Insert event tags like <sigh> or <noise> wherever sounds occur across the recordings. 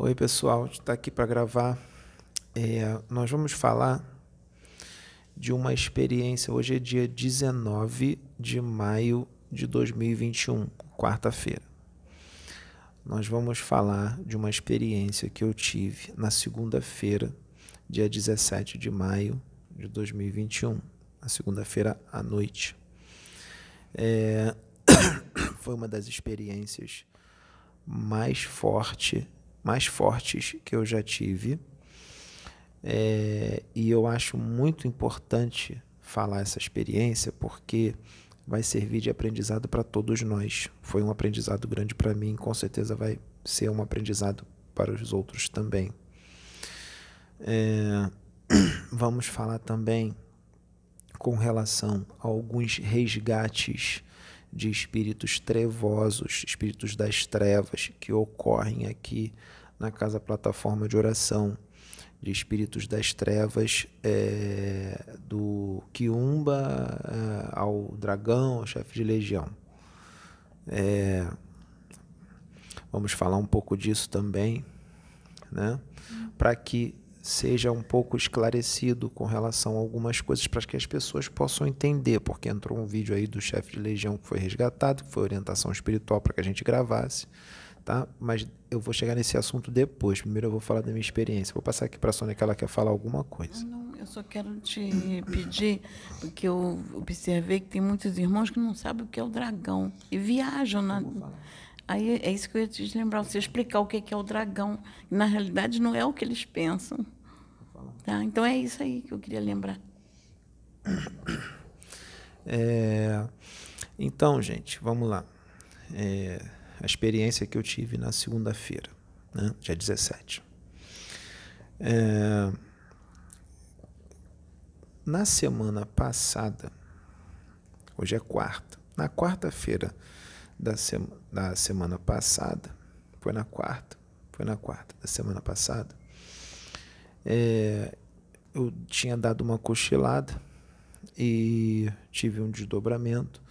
Oi, pessoal, está aqui para gravar. É, nós vamos falar de uma experiência. Hoje é dia 19 de maio de 2021, quarta-feira. Nós vamos falar de uma experiência que eu tive na segunda-feira, dia 17 de maio de 2021, na segunda-feira à noite. É, <coughs> foi uma das experiências mais forte, mais fortes que eu já tive. É, e eu acho muito importante falar essa experiência porque vai servir de aprendizado para todos nós. Foi um aprendizado grande para mim, com certeza vai ser um aprendizado para os outros também. É, <clears throat> vamos falar também com relação a alguns resgates de espíritos trevosos, espíritos das trevas que ocorrem aqui na casa plataforma de oração, de espíritos das trevas, é, do Quiumba é, ao dragão, ao chefe de legião. É, vamos falar um pouco disso também, né? Para que seja um pouco esclarecido com relação a algumas coisas para que as pessoas possam entender, porque entrou um vídeo aí do chefe de legião que foi resgatado, que foi orientação espiritual para que a gente gravasse, tá? Mas eu vou chegar nesse assunto depois. Primeiro eu vou falar da minha experiência. Vou passar aqui para a Sônia que ela quer falar alguma coisa. Não, eu só quero te pedir, porque eu observei que tem muitos irmãos que não sabem o que é o dragão e viajam na Aí é isso que eu ia te lembrar, você explicar o que é o dragão. Na realidade, não é o que eles pensam. Tá? Então é isso aí que eu queria lembrar. É, então, gente, vamos lá. É, a experiência que eu tive na segunda-feira, né, dia 17. É, na semana passada, hoje é quarta, na quarta-feira da, sema, da semana passada, foi na quarta, foi na quarta da semana passada, é, eu tinha dado uma cochilada e tive um desdobramento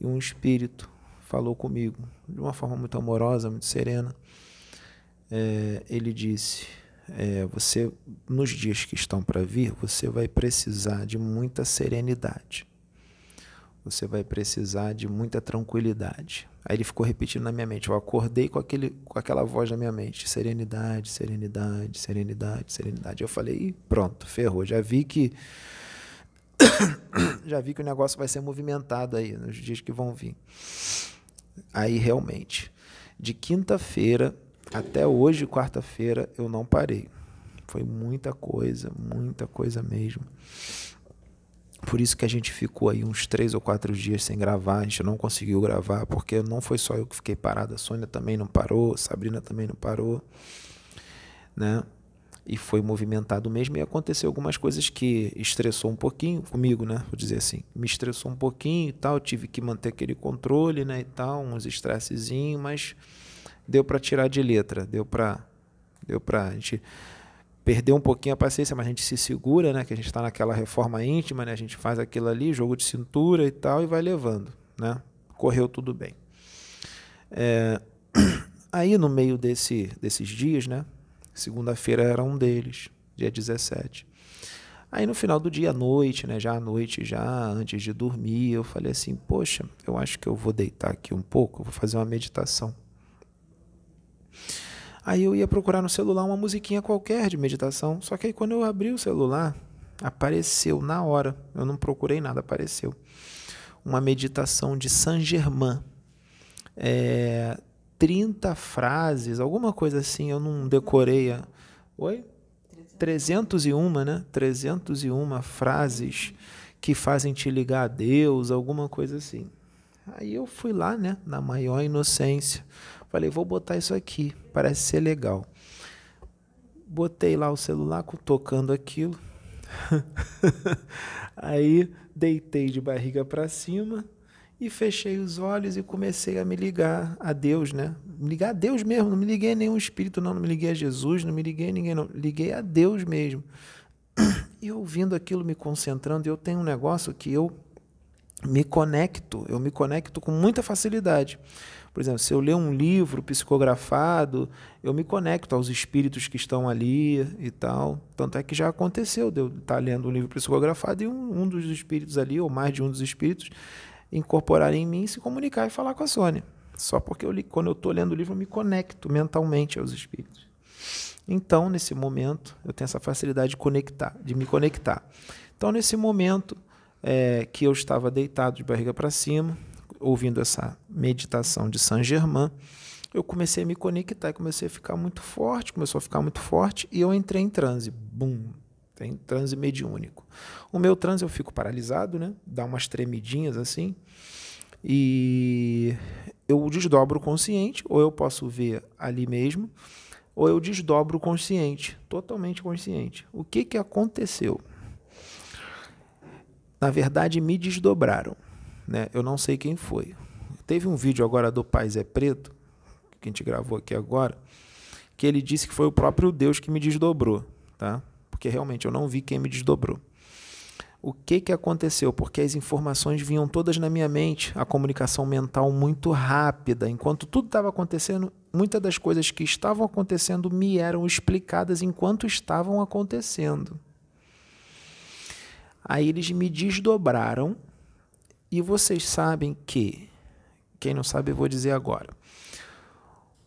e um espírito falou comigo de uma forma muito amorosa, muito serena. É, ele disse: é, você nos dias que estão para vir, você vai precisar de muita serenidade. Você vai precisar de muita tranquilidade. Aí ele ficou repetindo na minha mente. Eu acordei com, aquele, com aquela voz na minha mente: serenidade, serenidade, serenidade, serenidade. Eu falei: pronto, ferrou. Já vi que. <coughs> já vi que o negócio vai ser movimentado aí nos dias que vão vir. Aí realmente, de quinta-feira até hoje, quarta-feira, eu não parei. Foi muita coisa, muita coisa mesmo. Por isso que a gente ficou aí uns três ou quatro dias sem gravar, a gente não conseguiu gravar, porque não foi só eu que fiquei parado, a Sônia também não parou, a Sabrina também não parou, né? E foi movimentado mesmo e aconteceu algumas coisas que estressou um pouquinho comigo, né? Vou dizer assim, me estressou um pouquinho e tal, tive que manter aquele controle, né, e tal, uns estressezinhos, mas deu para tirar de letra, deu para deu para a gente perdeu um pouquinho a paciência, mas a gente se segura, né? Que a gente está naquela reforma íntima, né? A gente faz aquilo ali, jogo de cintura e tal, e vai levando, né? Correu tudo bem. É... <clears throat> Aí no meio desse, desses dias, né? Segunda-feira era um deles, dia 17. Aí no final do dia, à noite, né? Já à noite, já antes de dormir, eu falei assim: Poxa, eu acho que eu vou deitar aqui um pouco, vou fazer uma meditação. Aí eu ia procurar no celular uma musiquinha qualquer de meditação. Só que aí quando eu abri o celular, apareceu na hora. Eu não procurei nada, apareceu. Uma meditação de Saint Germain. É, 30 frases, alguma coisa assim, eu não decorei. A... Oi? 301, né? 301 frases que fazem te ligar a Deus, alguma coisa assim. Aí eu fui lá, né, na maior inocência. Falei, vou botar isso aqui, parece ser legal. Botei lá o celular tocando aquilo. <laughs> Aí deitei de barriga para cima e fechei os olhos e comecei a me ligar a Deus, né? Me ligar a Deus mesmo, não me liguei a nenhum espírito, não, não me liguei a Jesus, não me liguei a ninguém, não. Liguei a Deus mesmo. E ouvindo aquilo, me concentrando, eu tenho um negócio que eu me conecto, eu me conecto com muita facilidade. Por exemplo, se eu ler um livro psicografado, eu me conecto aos espíritos que estão ali e tal. Tanto é que já aconteceu de eu estar lendo um livro psicografado e um, um dos espíritos ali, ou mais de um dos espíritos, incorporar em mim, se comunicar e falar com a Sônia. Só porque eu quando eu estou lendo o livro, eu me conecto mentalmente aos espíritos. Então, nesse momento, eu tenho essa facilidade de conectar, de me conectar. Então, nesse momento é, que eu estava deitado de barriga para cima, ouvindo essa meditação de Saint Germain, eu comecei a me conectar, comecei a ficar muito forte, começou a ficar muito forte e eu entrei em transe. Bum! Tem transe mediúnico. O meu transe eu fico paralisado, né? Dá umas tremidinhas assim. E eu desdobro o consciente, ou eu posso ver ali mesmo, ou eu desdobro o consciente, totalmente consciente. O que, que aconteceu? Na verdade, me desdobraram. Né? Eu não sei quem foi. Teve um vídeo agora do Pai Zé Preto, que a gente gravou aqui agora, que ele disse que foi o próprio Deus que me desdobrou, tá? Porque realmente eu não vi quem me desdobrou. O que, que aconteceu? Porque as informações vinham todas na minha mente, a comunicação mental muito rápida. Enquanto tudo estava acontecendo, muitas das coisas que estavam acontecendo me eram explicadas enquanto estavam acontecendo. Aí eles me desdobraram e vocês sabem que, quem não sabe, eu vou dizer agora.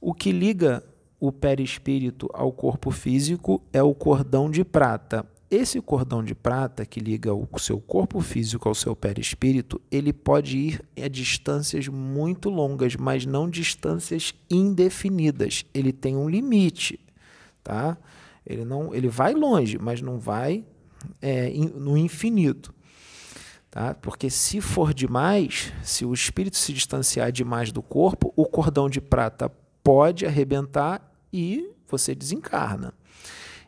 O que liga o perispírito ao corpo físico é o cordão de prata. Esse cordão de prata que liga o seu corpo físico ao seu perispírito, ele pode ir a distâncias muito longas, mas não distâncias indefinidas. Ele tem um limite, tá? Ele não, ele vai longe, mas não vai é, no infinito. Tá? Porque se for demais, se o espírito se distanciar demais do corpo, o cordão de prata pode arrebentar e você desencarna.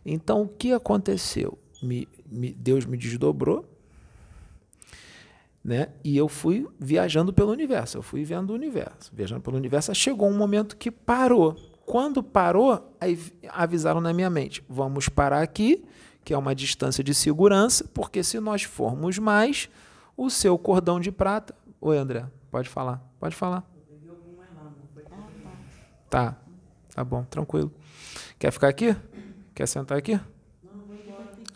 Então, o que aconteceu? Me, me, Deus me desdobrou, né? E eu fui viajando pelo universo, eu fui vendo o universo, viajando pelo universo. Chegou um momento que parou. Quando parou, aí avisaram na minha mente: vamos parar aqui, que é uma distância de segurança, porque se nós formos mais, o seu cordão de prata. Oi, André, pode falar. Pode falar. Tá, tá bom, tranquilo. Quer ficar aqui? Quer sentar aqui?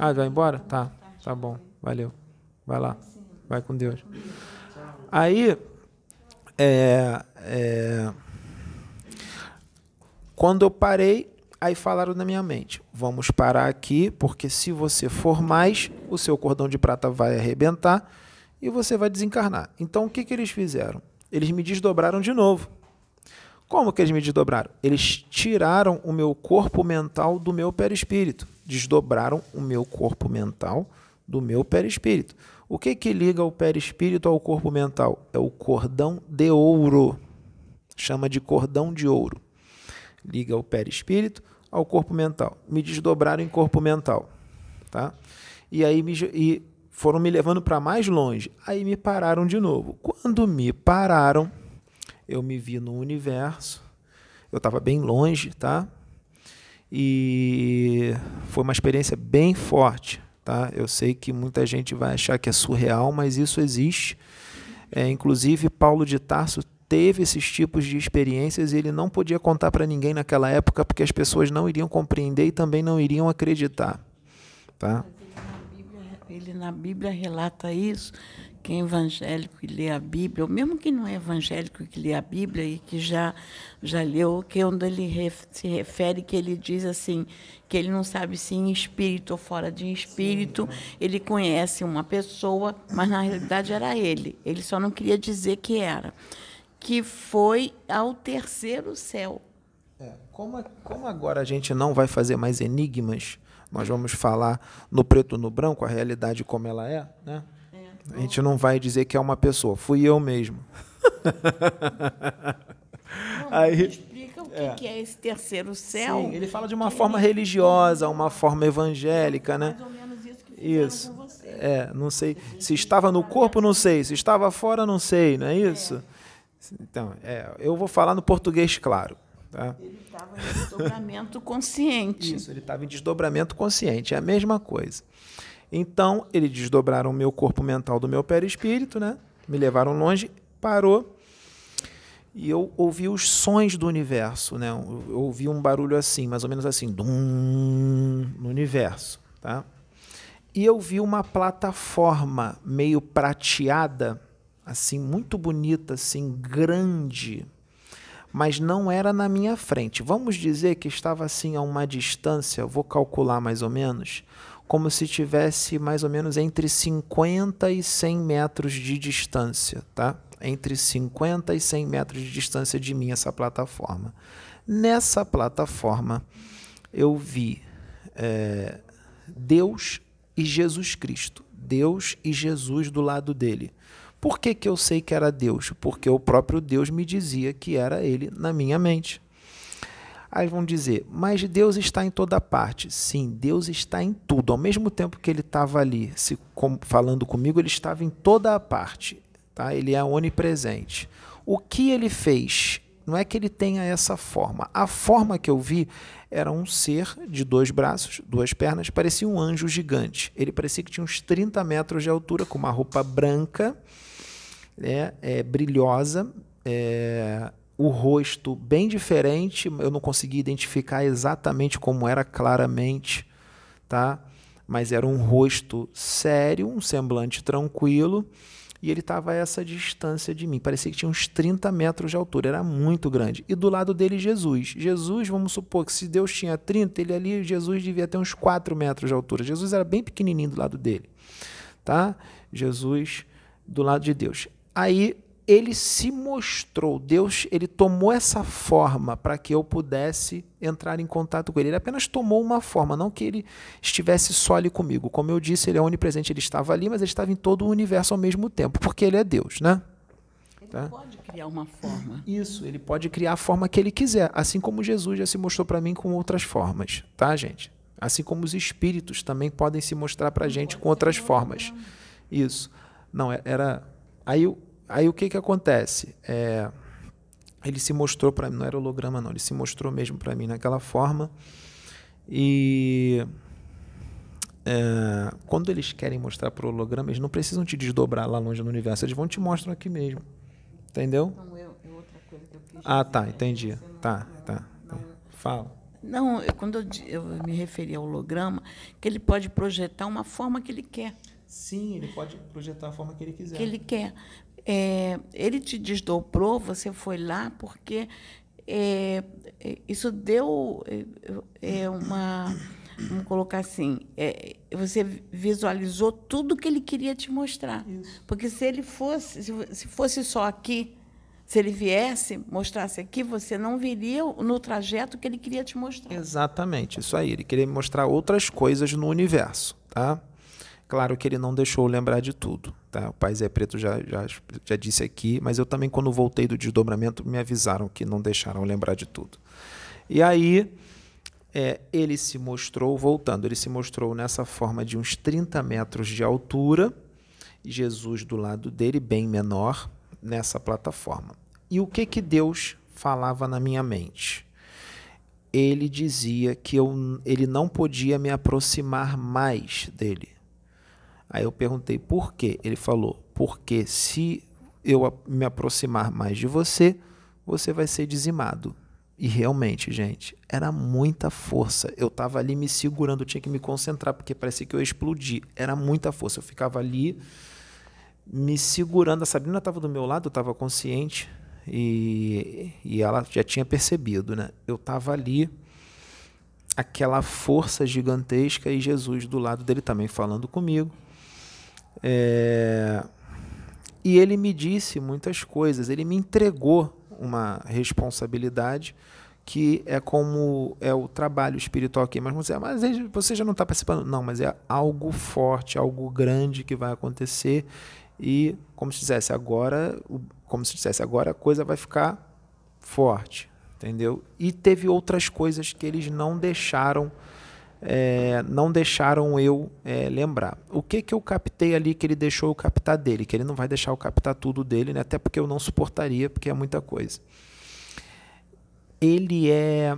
Ah, vai embora? Tá, tá bom, valeu. Vai lá, vai com Deus. Aí, é, é, quando eu parei, aí falaram na minha mente: vamos parar aqui, porque se você for mais, o seu cordão de prata vai arrebentar e você vai desencarnar. Então o que, que eles fizeram? Eles me desdobraram de novo. Como que eles me desdobraram? Eles tiraram o meu corpo mental do meu perispírito. Desdobraram o meu corpo mental do meu perispírito. O que que liga o perispírito ao corpo mental? É o cordão de ouro. Chama de cordão de ouro. Liga o perispírito ao corpo mental. Me desdobraram em corpo mental, tá? E aí me, e foram me levando para mais longe. Aí me pararam de novo. Quando me pararam, eu me vi no universo. Eu estava bem longe, tá? E foi uma experiência bem forte, tá? Eu sei que muita gente vai achar que é surreal, mas isso existe. É, inclusive, Paulo de Tarso teve esses tipos de experiências e ele não podia contar para ninguém naquela época porque as pessoas não iriam compreender e também não iriam acreditar, tá? Ele na Bíblia relata isso, quem é evangélico e lê a Bíblia, ou mesmo que não é evangélico que lê a Bíblia e que já, já leu, que é onde ele ref, se refere, que ele diz assim, que ele não sabe se em espírito ou fora de espírito, Sim. ele conhece uma pessoa, mas na realidade era ele. Ele só não queria dizer que era. Que foi ao terceiro céu. É, como, como agora a gente não vai fazer mais enigmas, nós vamos falar no preto no branco, a realidade como ela é, né? É. A gente não vai dizer que é uma pessoa, fui eu mesmo. <laughs> Não, Aí, explica o que é. que é esse terceiro céu. Sim, ele fala de uma forma ele... religiosa, uma forma evangélica, né? Mais ou menos isso que isso. Com você. É, não sei. Se estava no corpo, não sei. Se estava fora, não sei, não é isso? É. Então, é, eu vou falar no português claro. Tá? Ele estava em desdobramento consciente. Isso, ele estava em desdobramento consciente, é a mesma coisa. Então, eles desdobraram o meu corpo mental do meu perispírito, né? me levaram longe, parou e eu ouvi os sons do universo, né? Eu ouvi um barulho assim, mais ou menos assim, dum, no universo, tá? E eu vi uma plataforma meio prateada, assim, muito bonita, assim, grande, mas não era na minha frente. Vamos dizer que estava assim a uma distância, vou calcular mais ou menos, como se tivesse mais ou menos entre 50 e 100 metros de distância, tá? Entre 50 e 100 metros de distância de mim essa plataforma. Nessa plataforma eu vi é, Deus e Jesus Cristo, Deus e Jesus do lado dele. Por que, que eu sei que era Deus? Porque o próprio Deus me dizia que era ele na minha mente. Aí vão dizer, mas Deus está em toda parte. Sim, Deus está em tudo. Ao mesmo tempo que ele estava ali se, com, falando comigo, ele estava em toda a parte. Tá? Ele é onipresente. O que ele fez? Não é que ele tenha essa forma. A forma que eu vi era um ser de dois braços, duas pernas, parecia um anjo gigante. Ele parecia que tinha uns 30 metros de altura, com uma roupa branca né, é, brilhosa, é, o rosto bem diferente, eu não consegui identificar exatamente como era claramente, tá? Mas era um rosto sério, um semblante tranquilo, e ele estava a essa distância de mim. Parecia que tinha uns 30 metros de altura, era muito grande. E do lado dele, Jesus. Jesus, vamos supor que se Deus tinha 30, ele ali, Jesus devia ter uns 4 metros de altura. Jesus era bem pequenininho do lado dele, tá? Jesus do lado de Deus. Aí ele se mostrou, Deus, ele tomou essa forma para que eu pudesse entrar em contato com ele. Ele apenas tomou uma forma, não que ele estivesse só ali comigo. Como eu disse, ele é onipresente, ele estava ali, mas ele estava em todo o universo ao mesmo tempo, porque ele é Deus, né? Ele tá? pode criar uma forma. Isso, ele pode criar a forma que ele quiser, assim como Jesus já se mostrou para mim com outras formas, tá, gente? Assim como os espíritos também podem se mostrar para a gente com outras formas. Isso. Não, é, era Aí, aí o que, que acontece? É, ele se mostrou para mim, não era holograma, não, ele se mostrou mesmo para mim naquela forma. E é, quando eles querem mostrar para o holograma, eles não precisam te desdobrar lá longe no universo, eles vão te mostrar aqui mesmo. Entendeu? Não, eu, eu outra coisa que eu quis ah, tá, entendi. Tá, tá, tá. Fala. Não, eu, quando eu, eu me referi ao holograma, que ele pode projetar uma forma que ele quer. Sim, ele pode projetar a forma que ele quiser. Que ele quer. É, ele te desdobrou, você foi lá porque é, é isso deu é, é, uma. Vamos colocar assim, é, você visualizou tudo que ele queria te mostrar. Isso. Porque se ele fosse, se fosse só aqui, se ele viesse, mostrasse aqui, você não viria no trajeto que ele queria te mostrar. Exatamente, isso aí. Ele queria mostrar outras coisas no universo, tá? Claro que ele não deixou lembrar de tudo. Tá? O Pai Zé Preto já, já, já disse aqui, mas eu também, quando voltei do desdobramento, me avisaram que não deixaram lembrar de tudo. E aí, é, ele se mostrou, voltando, ele se mostrou nessa forma de uns 30 metros de altura, Jesus do lado dele, bem menor, nessa plataforma. E o que, que Deus falava na minha mente? Ele dizia que eu, ele não podia me aproximar mais dele Aí eu perguntei por quê. Ele falou: porque se eu me aproximar mais de você, você vai ser dizimado. E realmente, gente, era muita força. Eu estava ali me segurando, eu tinha que me concentrar, porque parecia que eu ia explodir. Era muita força. Eu ficava ali me segurando. A Sabrina estava do meu lado, eu estava consciente e, e ela já tinha percebido, né? Eu estava ali, aquela força gigantesca e Jesus do lado dele também falando comigo. É... E ele me disse muitas coisas, ele me entregou uma responsabilidade que é como é o trabalho espiritual aqui. Mas você, mas você já não está participando? Não, mas é algo forte, algo grande que vai acontecer e como se dissesse agora, como se dissesse agora a coisa vai ficar forte, entendeu? E teve outras coisas que eles não deixaram é, não deixaram eu é, lembrar. O que, que eu captei ali que ele deixou eu captar dele? Que ele não vai deixar eu captar tudo dele, né? até porque eu não suportaria, porque é muita coisa. Ele é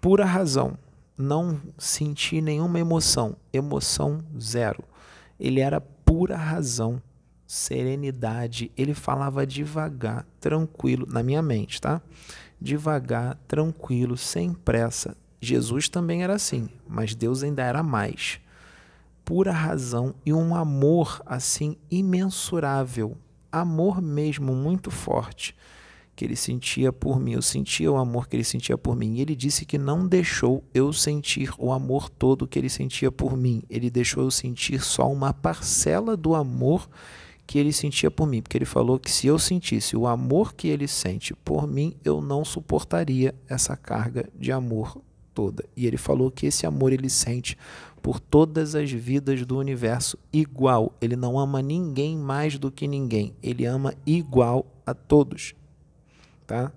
pura razão. Não senti nenhuma emoção. Emoção zero. Ele era pura razão. serenidade. Ele falava devagar, tranquilo, na minha mente, tá? Devagar, tranquilo, sem pressa. Jesus também era assim, mas Deus ainda era mais. Pura razão e um amor assim imensurável, amor mesmo muito forte que ele sentia por mim. Eu sentia o amor que ele sentia por mim. E ele disse que não deixou eu sentir o amor todo que ele sentia por mim. Ele deixou eu sentir só uma parcela do amor que ele sentia por mim, porque ele falou que se eu sentisse o amor que ele sente por mim, eu não suportaria essa carga de amor toda. E ele falou que esse amor ele sente por todas as vidas do universo igual. Ele não ama ninguém mais do que ninguém. Ele ama igual a todos. Tá?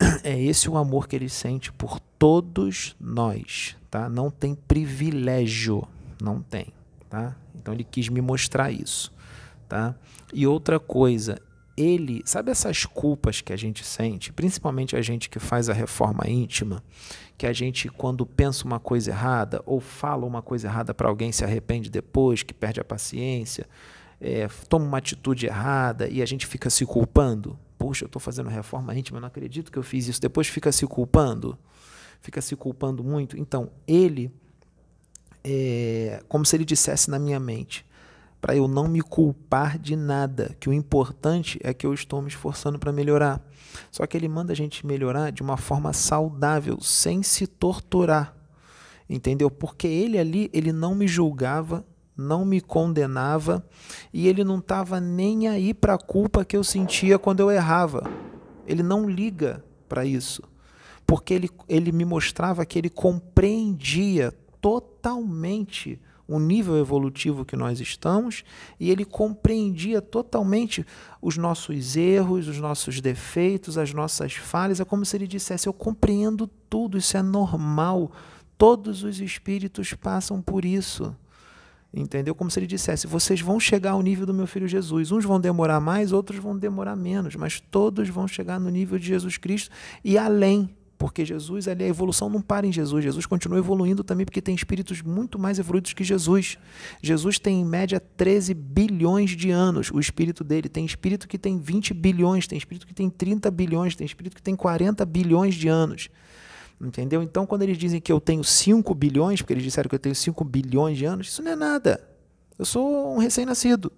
<clears throat> É esse o amor que ele sente por todos nós, tá? Não tem privilégio, não tem, tá? Então ele quis me mostrar isso tá? E outra coisa, ele, sabe essas culpas que a gente sente, principalmente a gente que faz a reforma íntima, que a gente quando pensa uma coisa errada ou fala uma coisa errada para alguém se arrepende depois, que perde a paciência, é, toma uma atitude errada e a gente fica se culpando. Poxa, eu estou fazendo reforma íntima, não acredito que eu fiz isso. Depois fica se culpando, fica se culpando muito. Então ele, é, como se ele dissesse na minha mente, para eu não me culpar de nada, que o importante é que eu estou me esforçando para melhorar. Só que ele manda a gente melhorar de uma forma saudável, sem se torturar. Entendeu? Porque ele ali, ele não me julgava, não me condenava e ele não estava nem aí para a culpa que eu sentia quando eu errava. Ele não liga para isso. Porque ele, ele me mostrava que ele compreendia totalmente o nível evolutivo que nós estamos e ele compreendia totalmente os nossos erros, os nossos defeitos, as nossas falhas. É como se ele dissesse: Eu compreendo tudo, isso é normal. Todos os espíritos passam por isso. Entendeu? Como se ele dissesse: Vocês vão chegar ao nível do meu filho Jesus. Uns vão demorar mais, outros vão demorar menos, mas todos vão chegar no nível de Jesus Cristo e além porque Jesus, ali, a evolução não para em Jesus. Jesus continua evoluindo também porque tem espíritos muito mais evoluídos que Jesus. Jesus tem, em média, 13 bilhões de anos, o espírito dele. Tem espírito que tem 20 bilhões, tem espírito que tem 30 bilhões, tem espírito que tem 40 bilhões de anos. Entendeu? Então, quando eles dizem que eu tenho 5 bilhões, porque eles disseram que eu tenho 5 bilhões de anos, isso não é nada. Eu sou um recém-nascido.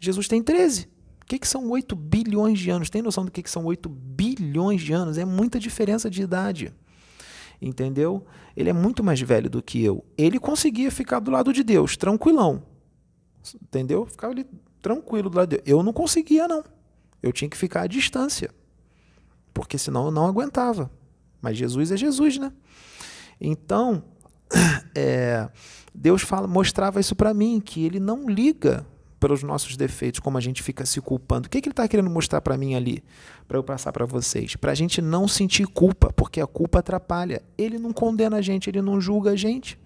Jesus tem 13. Que, que são 8 bilhões de anos? Tem noção do que, que são 8 bilhões de anos? É muita diferença de idade. Entendeu? Ele é muito mais velho do que eu. Ele conseguia ficar do lado de Deus, tranquilão. Entendeu? Ficava ali tranquilo do lado de Deus. Eu não conseguia, não. Eu tinha que ficar à distância. Porque senão eu não aguentava. Mas Jesus é Jesus, né? Então, <clears throat> é, Deus fala, mostrava isso para mim, que ele não liga pelos nossos defeitos, como a gente fica se culpando. O que, que ele está querendo mostrar para mim ali, para eu passar para vocês? Para a gente não sentir culpa, porque a culpa atrapalha. Ele não condena a gente, ele não julga a gente.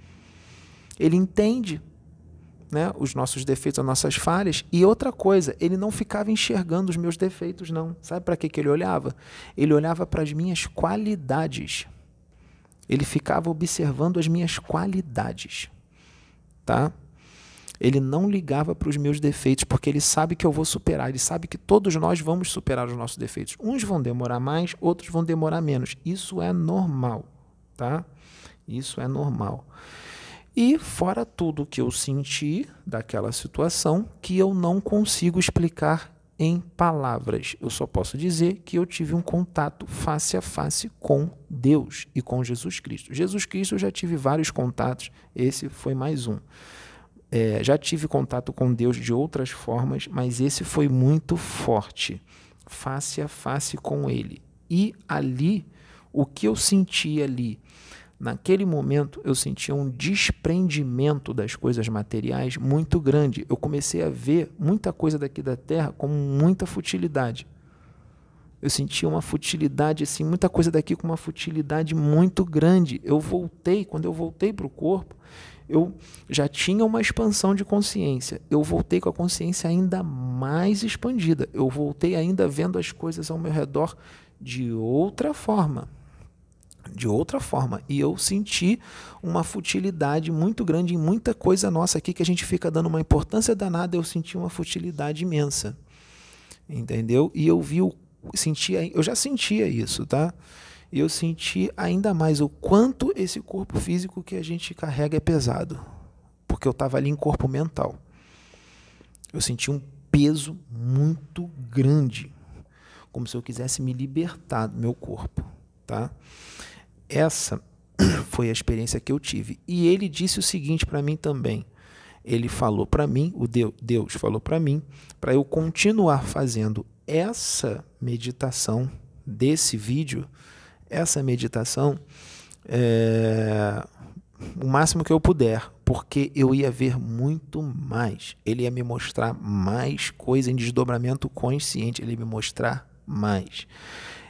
Ele entende né, os nossos defeitos, as nossas falhas. E outra coisa, ele não ficava enxergando os meus defeitos, não. Sabe para que, que ele olhava? Ele olhava para as minhas qualidades. Ele ficava observando as minhas qualidades. Tá? Ele não ligava para os meus defeitos, porque ele sabe que eu vou superar, ele sabe que todos nós vamos superar os nossos defeitos. Uns vão demorar mais, outros vão demorar menos. Isso é normal, tá? Isso é normal. E fora tudo que eu senti daquela situação, que eu não consigo explicar em palavras. Eu só posso dizer que eu tive um contato face a face com Deus e com Jesus Cristo. Jesus Cristo eu já tive vários contatos, esse foi mais um. É, já tive contato com Deus de outras formas, mas esse foi muito forte, face a face com Ele. E ali, o que eu senti ali, naquele momento, eu sentia um desprendimento das coisas materiais muito grande. Eu comecei a ver muita coisa daqui da terra como muita futilidade. Eu sentia uma futilidade, assim, muita coisa daqui com uma futilidade muito grande. Eu voltei, quando eu voltei para o corpo, eu já tinha uma expansão de consciência. Eu voltei com a consciência ainda mais expandida. Eu voltei ainda vendo as coisas ao meu redor de outra forma. de outra forma. E eu senti uma futilidade muito grande em muita coisa nossa aqui que a gente fica dando uma importância danada. Eu senti uma futilidade imensa. Entendeu? E eu vi o. Sentia, eu já sentia isso, tá? E eu senti ainda mais o quanto esse corpo físico que a gente carrega é pesado. Porque eu estava ali em corpo mental. Eu senti um peso muito grande. Como se eu quisesse me libertar do meu corpo, tá? Essa <clears throat> foi a experiência que eu tive. E ele disse o seguinte para mim também. Ele falou para mim, o Deus, Deus falou para mim, para eu continuar fazendo essa meditação desse vídeo, essa meditação, é, o máximo que eu puder, porque eu ia ver muito mais. Ele ia me mostrar mais coisa em desdobramento consciente, ele ia me mostrar mais.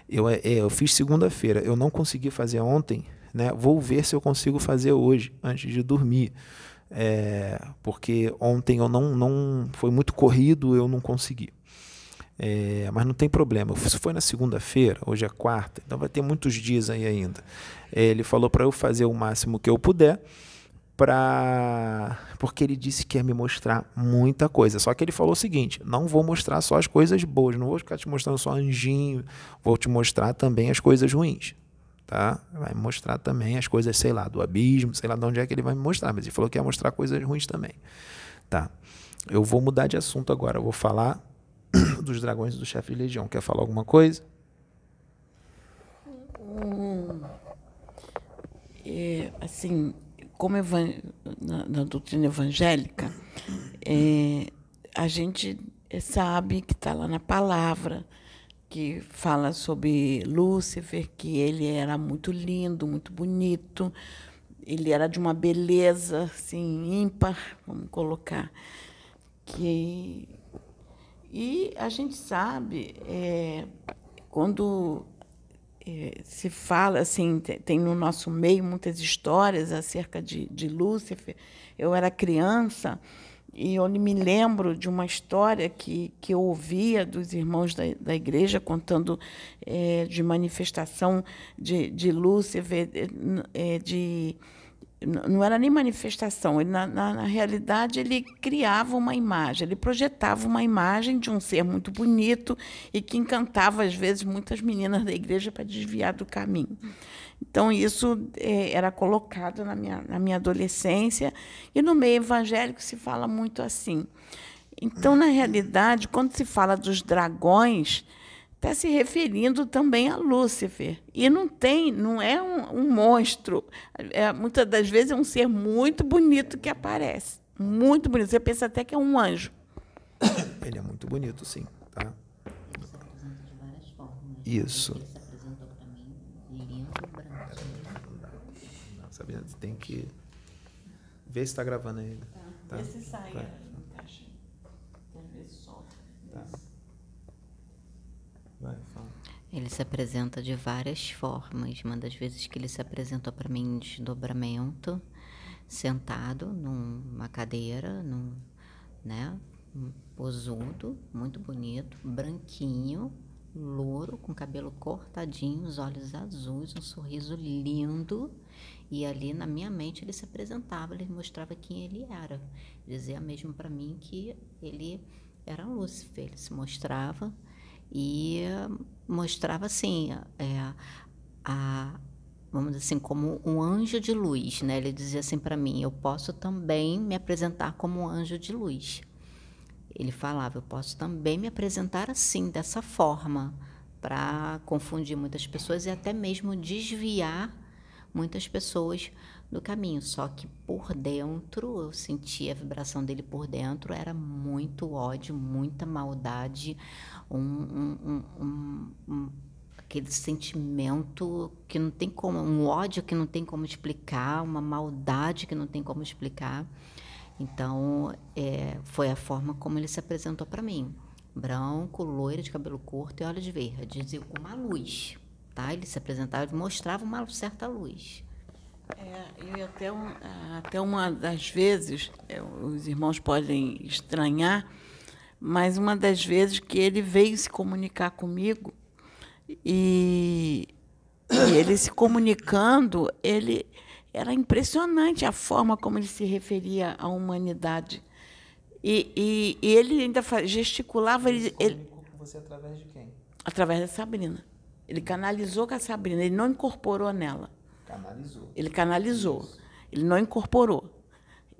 Eu, é, eu fiz segunda-feira, eu não consegui fazer ontem, né? Vou ver se eu consigo fazer hoje, antes de dormir. É, porque ontem eu não, não foi muito corrido, eu não consegui. É, mas não tem problema. Se foi na segunda-feira, hoje é quarta, então vai ter muitos dias aí ainda. É, ele falou para eu fazer o máximo que eu puder para porque ele disse que ia me mostrar muita coisa. Só que ele falou o seguinte: não vou mostrar só as coisas boas, não vou ficar te mostrando só anjinho, vou te mostrar também as coisas ruins. Tá? Vai mostrar também as coisas, sei lá, do abismo, sei lá de onde é que ele vai me mostrar, mas ele falou que ia mostrar coisas ruins também. Tá. Eu vou mudar de assunto agora, eu vou falar <coughs> dos dragões do chefe de legião. Quer falar alguma coisa? Hum, é, assim, como na, na, doutrina evangélica, é, a gente sabe que está lá na palavra, que fala sobre Lúcifer, que ele era muito lindo, muito bonito, ele era de uma beleza assim, ímpar, vamos colocar. Que, e a gente sabe, é, quando é, se fala assim, tem no nosso meio muitas histórias acerca de, de Lúcifer. Eu era criança e eu me lembro de uma história que, que eu ouvia dos irmãos da, da igreja contando é, de manifestação de, de Lúcifer, é, de não era nem manifestação, ele, na, na, na, realidade ele criava uma imagem, ele projetava uma imagem de um ser muito bonito e que encantava, às vezes, muitas meninas da igreja para desviar do caminho. Então, isso é, era colocado na minha, na minha adolescência, e no meio evangélico se fala muito assim. Então, na realidade, quando se fala dos dragões, está se referindo também a Lúcifer. E não tem, não é um, um monstro. É, muitas das vezes é um ser muito bonito que aparece. Muito bonito. Você pensa até que é um anjo. Ele é muito bonito, sim. Tá? Isso. Sabrina, tem que ver se está gravando ainda. Tá. Vê se sai. Vai. Ele se apresenta de várias formas. Uma das vezes que ele se apresentou para mim em desdobramento, sentado numa cadeira, num, né, um posudo, muito bonito, branquinho, louro, com cabelo cortadinho, os olhos azuis, um sorriso lindo. E ali na minha mente ele se apresentava, ele mostrava quem ele era. Dizia mesmo para mim que ele era Lúcifer, ele se mostrava e mostrava assim é, a vamos dizer assim como um anjo de luz, né? Ele dizia assim para mim, eu posso também me apresentar como um anjo de luz. Ele falava, eu posso também me apresentar assim, dessa forma, para confundir muitas pessoas e até mesmo desviar muitas pessoas do caminho. Só que por dentro, eu sentia a vibração dele por dentro, era muito ódio, muita maldade, um, um, um, um, aquele sentimento que não tem como, um ódio que não tem como explicar, uma maldade que não tem como explicar. Então, é, foi a forma como ele se apresentou para mim. Branco, loiro, de cabelo curto e olhos verdes, e uma luz. Tá? Ele se apresentava e mostrava uma certa luz. É, e até, um, até uma das vezes, é, os irmãos podem estranhar, mas uma das vezes que ele veio se comunicar comigo e E ele se comunicando, ele era impressionante a forma como ele se referia à humanidade. E, e, e ele ainda gesticulava. Ele, ele comunicou com você através de quem? Através da Sabrina. Ele canalizou com a Sabrina, ele não incorporou nela. Canalizou. Ele canalizou. Ele não incorporou.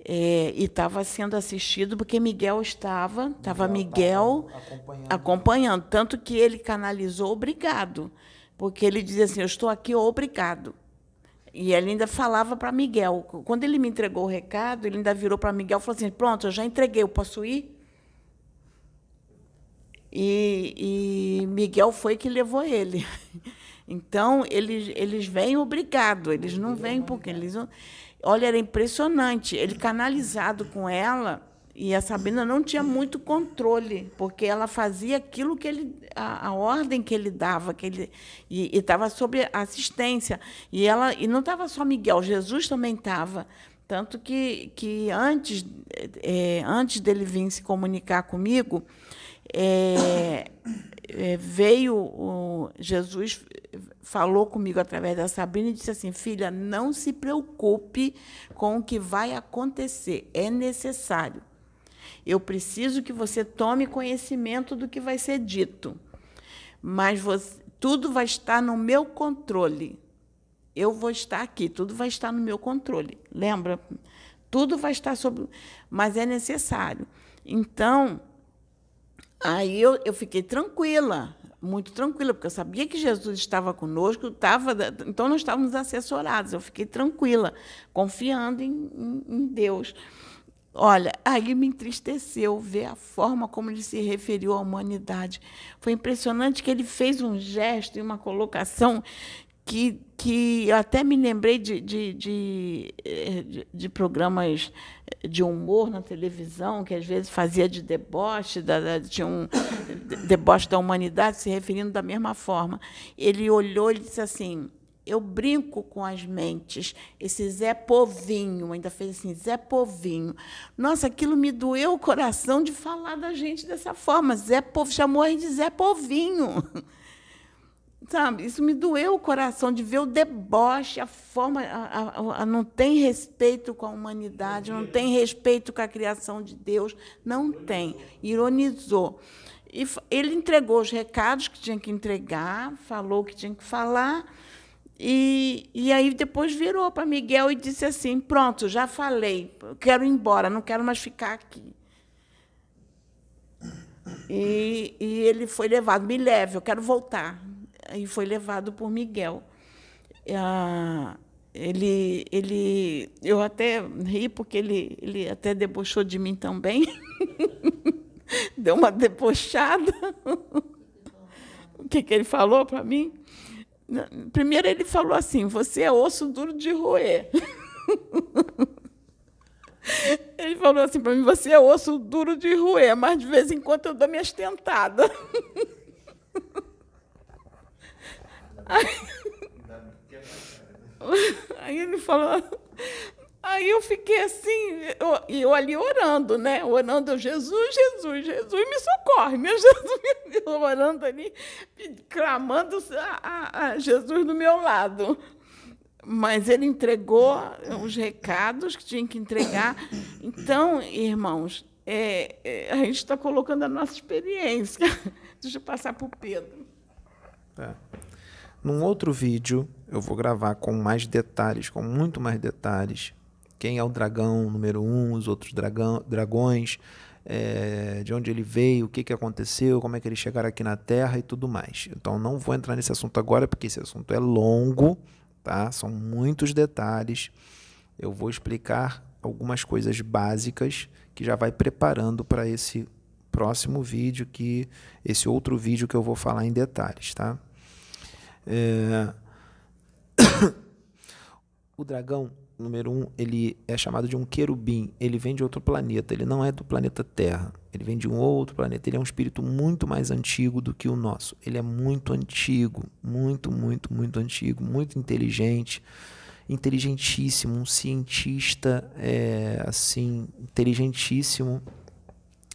É, e estava sendo assistido porque Miguel estava, estava Miguel, acompanhando. acompanhando. Tanto que ele canalizou obrigado. Porque ele dizia assim: Eu estou aqui, obrigado. E ele ainda falava para Miguel. Quando ele me entregou o recado, ele ainda virou para Miguel e falou assim: Pronto, eu já entreguei, eu posso ir? E, e Miguel foi que levou ele. <laughs> Então, eles, eles vêm obrigado, eles não vêm porque eles. Olha, era impressionante. Ele canalizado com ela, e a Sabina não tinha muito controle, porque ela fazia aquilo que ele. a, a ordem que ele dava, que ele, e estava sob assistência. E, ela, e não estava só Miguel, Jesus também estava. Tanto que, que antes, é, antes dele vir se comunicar comigo, é, veio o, Jesus falou comigo através da Sabrina e disse assim: Filha, não se preocupe com o que vai acontecer, é necessário. Eu preciso que você tome conhecimento do que vai ser dito, mas você, tudo vai estar no meu controle. Eu vou estar aqui, tudo vai estar no meu controle. Lembra? Tudo vai estar sob. Mas é necessário. Então, Aí eu, eu fiquei tranquila, muito tranquila, porque eu sabia que Jesus estava conosco, estava, então nós estávamos assessorados. Eu fiquei tranquila, confiando em, em, em Deus. Olha, aí me entristeceu ver a forma como ele se referiu à humanidade. Foi impressionante que ele fez um gesto e uma colocação que, que eu até me lembrei de, de, eh, de, de programas de humor na televisão, que às vezes fazia de deboche, da, de um deboche da humanidade, se referindo da mesma forma. Ele olhou e disse assim: eu brinco com as mentes. Esse Zé Povinho, ainda fez assim, Zé Povinho. Nossa, aquilo me doeu o coração de falar da gente dessa forma. Zé Povinho, chamou ele de Zé Povinho. <laughs> Sabe, isso me doeu o coração de ver o deboche, a forma, a, a, a, não tem respeito com a humanidade, não tem respeito com a criação de Deus, não tem. Ironizou. E ele entregou os recados que tinha que entregar, falou o que tinha que falar, e, e aí depois virou para Miguel e disse assim: Pronto, já falei, quero ir embora, não quero mais ficar aqui. E, e ele foi levado, me leve, eu quero voltar e foi levado por Miguel. Ah, ele, ele, eu até ri porque ele, ele até debochou de mim também, <laughs> deu uma debochada. o que, que ele falou para mim? Primeiro ele falou assim: você é osso duro de roer. <laughs> Ele falou assim para mim: você é osso duro de roer, mas de vez em quando eu dou minhas tentadas. <laughs> Aí, ele falou. Aí eu fiquei assim, e eu, eu, ali orando, né? Orando, Jesus, Jesus, Jesus, me socorre, meu <laughs> Jesus, orando ali, clamando a, a, a Jesus do meu lado. Mas ele entregou os recados que tinha que entregar. Então, irmãos, é, é, a gente está colocando a nossa experiência. <laughs> Deixa eu passar para o Pedro. É. Num outro vídeo, eu vou gravar com mais detalhes, com muito mais detalhes. Quem é o dragão número um, os outros dragão, dragões, é, de onde ele veio, o que, que aconteceu, como é que eles chegaram aqui na Terra e tudo mais. Então não vou entrar nesse assunto agora, porque esse assunto é longo, tá? São muitos detalhes. Eu vou explicar algumas coisas básicas que já vai preparando para esse próximo vídeo, que esse outro vídeo que eu vou falar em detalhes, tá? É... <coughs> o dragão número um, ele é chamado de um querubim. Ele vem de outro planeta. Ele não é do planeta Terra. Ele vem de um outro planeta. Ele é um espírito muito mais antigo do que o nosso. Ele é muito antigo, muito, muito, muito antigo, muito inteligente, inteligentíssimo, um cientista é, assim inteligentíssimo,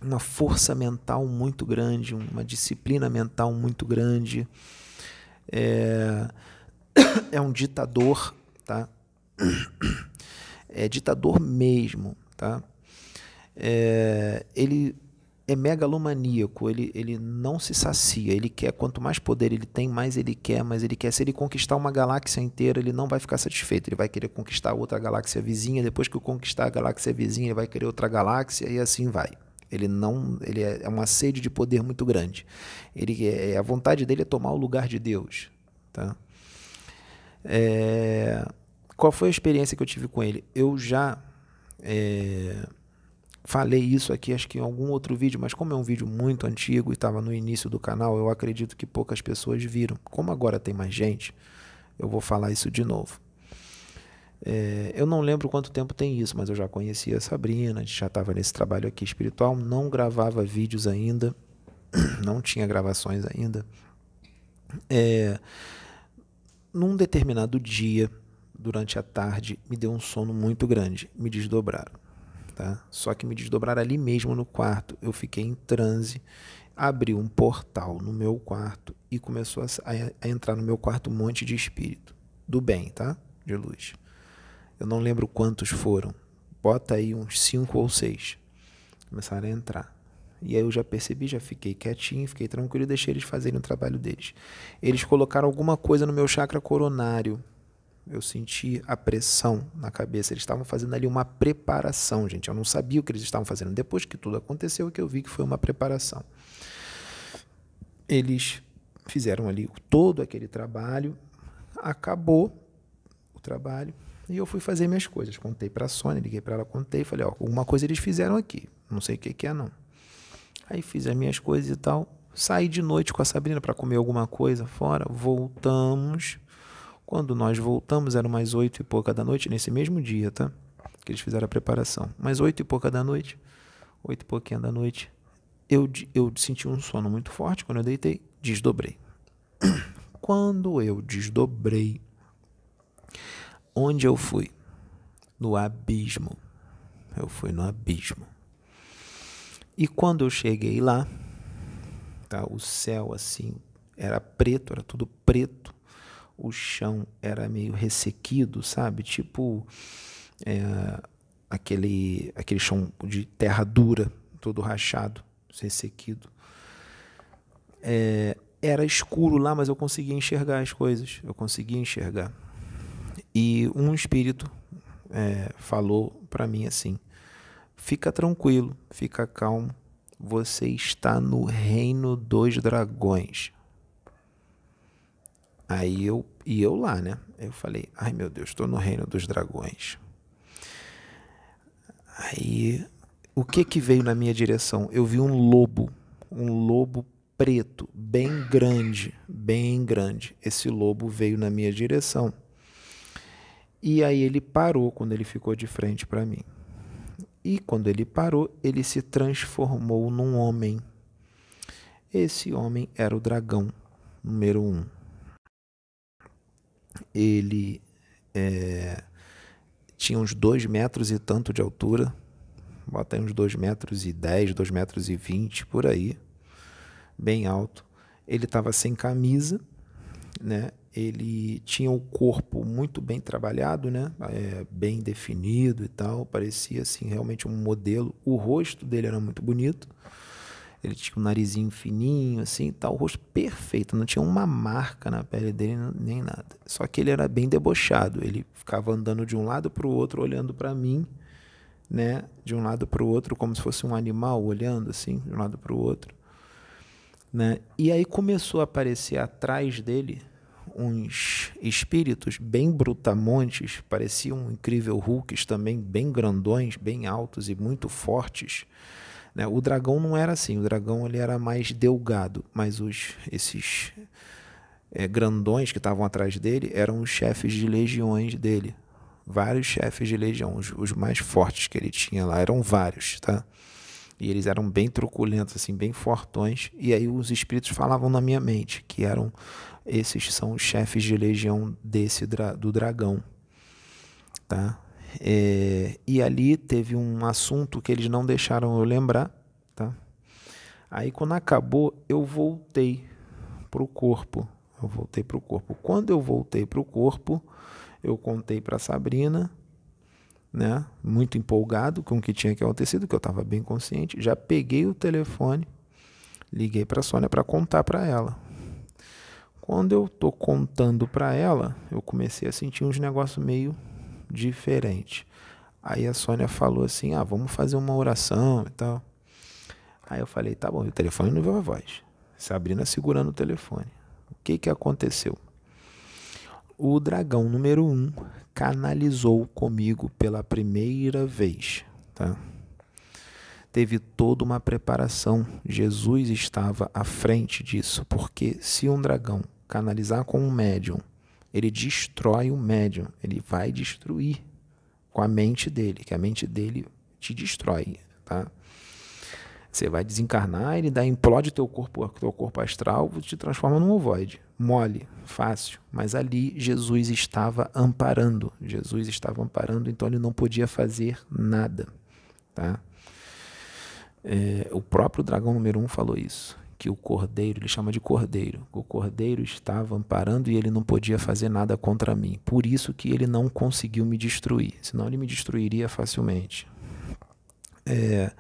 uma força mental muito grande, uma disciplina mental muito grande. É... <coughs> é um ditador, tá? É ditador mesmo, tá? É, ele é megalomaníaco, ele, ele não se sacia, ele quer, quanto mais poder ele tem, mais ele quer, mais ele quer. Se ele conquistar uma galáxia inteira, ele não vai ficar satisfeito, ele vai querer conquistar outra galáxia vizinha, depois que conquistar a galáxia vizinha, ele vai querer outra galáxia e assim vai. Ele não, ele é, é uma sede de poder muito grande. Ele é, a vontade dele é tomar o lugar de Deus, tá? É, qual foi a experiência que eu tive com ele? Eu já é, falei isso aqui, acho que em algum outro vídeo, mas como é um vídeo muito antigo e estava no início do canal, eu acredito que poucas pessoas viram. Como agora tem mais gente, eu vou falar isso de novo. É, eu não lembro quanto tempo tem isso, mas eu já conhecia a Sabrina, a gente já estava nesse trabalho aqui espiritual, não gravava vídeos ainda, <clears throat> não tinha gravações ainda. É, num determinado dia, durante a tarde, me deu um sono muito grande, me desdobraram tá? Só que me desdobraram ali mesmo no quarto. Eu fiquei em transe, abri um portal no meu quarto e começou a, a, entrar no meu quarto um monte de espírito do bem, tá? De luz. Eu não lembro quantos foram. Bota aí uns cinco ou seis. Começaram a entrar. E aí eu já percebi, já fiquei quietinho, fiquei tranquilo e deixei eles fazerem o trabalho deles. Eles colocaram alguma coisa no meu chakra coronário eu senti a pressão na cabeça. Eles estavam fazendo ali uma preparação, gente. Eu não sabia o que eles estavam fazendo. Depois que tudo aconteceu, que eu vi que foi uma preparação. Eles fizeram ali todo aquele trabalho, acabou o trabalho e eu fui fazer minhas coisas. Contei para a Sônia, liguei para ela, contei, falei, ó, alguma coisa eles fizeram aqui. Não sei o que, que é não. Aí fiz as minhas coisas e tal. Saí de noite com a Sabrina para comer alguma coisa fora. Voltamos quando nós voltamos, eram mais oito e pouca da noite, nesse mesmo dia, tá? Que eles fizeram a preparação. Mais oito e pouca da noite, oito e pouquinha da noite, eu, eu senti um sono muito forte. Quando eu deitei, desdobrei. <clears throat> Quando eu desdobrei, onde eu fui? No abismo. Eu fui no abismo. E quando eu cheguei lá, tá, o céu assim era preto, era tudo preto o chão era meio ressequido, sabe? Tipo é, aquele, aquele chão de terra dura, todo rachado, ressequido. É, era escuro lá, mas eu conseguia enxergar as coisas. Eu conseguia enxergar. E um espírito é, falou para mim assim: fica tranquilo, fica calmo. Você está no reino dos dragões. Aí eu e eu lá, né? Eu falei, ai meu Deus, estou no reino dos dragões. Aí, o que que veio na minha direção? Eu vi um lobo, um lobo preto, bem grande, bem grande. Esse lobo veio na minha direção. E aí ele parou quando ele ficou de frente para mim. E quando ele parou, ele se transformou num homem. Esse homem era o dragão número um ele é, tinha uns dois metros e tanto de altura, bota aí uns dois metros e dez, dois metros e vinte, por aí, bem alto. Ele estava sem camisa, né? Ele tinha o corpo muito bem trabalhado, né? É, bem definido e tal, parecia assim realmente um modelo. O rosto dele era muito bonito ele tinha um narizinho fininho, assim, tal, o rosto perfeito, não tinha uma marca na pele dele nem nada. Só que ele era bem debochado, ele ficava andando de um lado para o outro, olhando para mim, né, de um lado para o outro, como se fosse um animal olhando assim, de um lado para o outro, né? E aí começou a aparecer atrás dele uns espíritos bem brutamontes, pareciam incrível Hulks também, bem grandões, bem altos e muito fortes né? O dragão não era assim, o dragão ele era mais delgado, mas os esses é, grandões que estavam atrás dele eram os chefes de legiões dele. Vários chefes de legião, os, os mais fortes que ele tinha lá, eram vários, tá? E eles eram bem truculentos, assim, bem fortões. E aí os espíritos falavam na minha mente que eram esses são os chefes de legião desse do dragão, tá? É, e ali teve um assunto que eles não deixaram eu lembrar, tá? Aí quando acabou, eu voltei pro corpo. Eu voltei para o corpo. Quando eu voltei para o corpo, eu contei para Sabrina, né? Muito empolgado com o que tinha que acontecido, que eu estava bem consciente. Já peguei o telefone, liguei para a Sônia para contar para ela. Quando eu tô contando para ela, eu comecei a sentir uns negócios meio diferentes. Aí a Sônia falou assim: "Ah, vamos fazer uma oração e tal". Aí eu falei: "Tá bom". o telefone não veio a voz. Sabrina segurando o telefone. O que que aconteceu? O dragão número um canalizou comigo pela primeira vez, tá? Teve toda uma preparação. Jesus estava à frente disso, porque se um dragão canalizar com um médium, ele destrói o médium, ele vai destruir com a mente dele, que a mente dele te destrói, tá? Você vai desencarnar, ele dá implode teu corpo, teu corpo astral, te transforma num ovoide. Mole, fácil. Mas ali Jesus estava amparando. Jesus estava amparando, então ele não podia fazer nada. Tá? É, o próprio dragão número um falou isso que o cordeiro, ele chama de cordeiro, o cordeiro estava amparando e ele não podia fazer nada contra mim. Por isso que ele não conseguiu me destruir, senão ele me destruiria facilmente. É,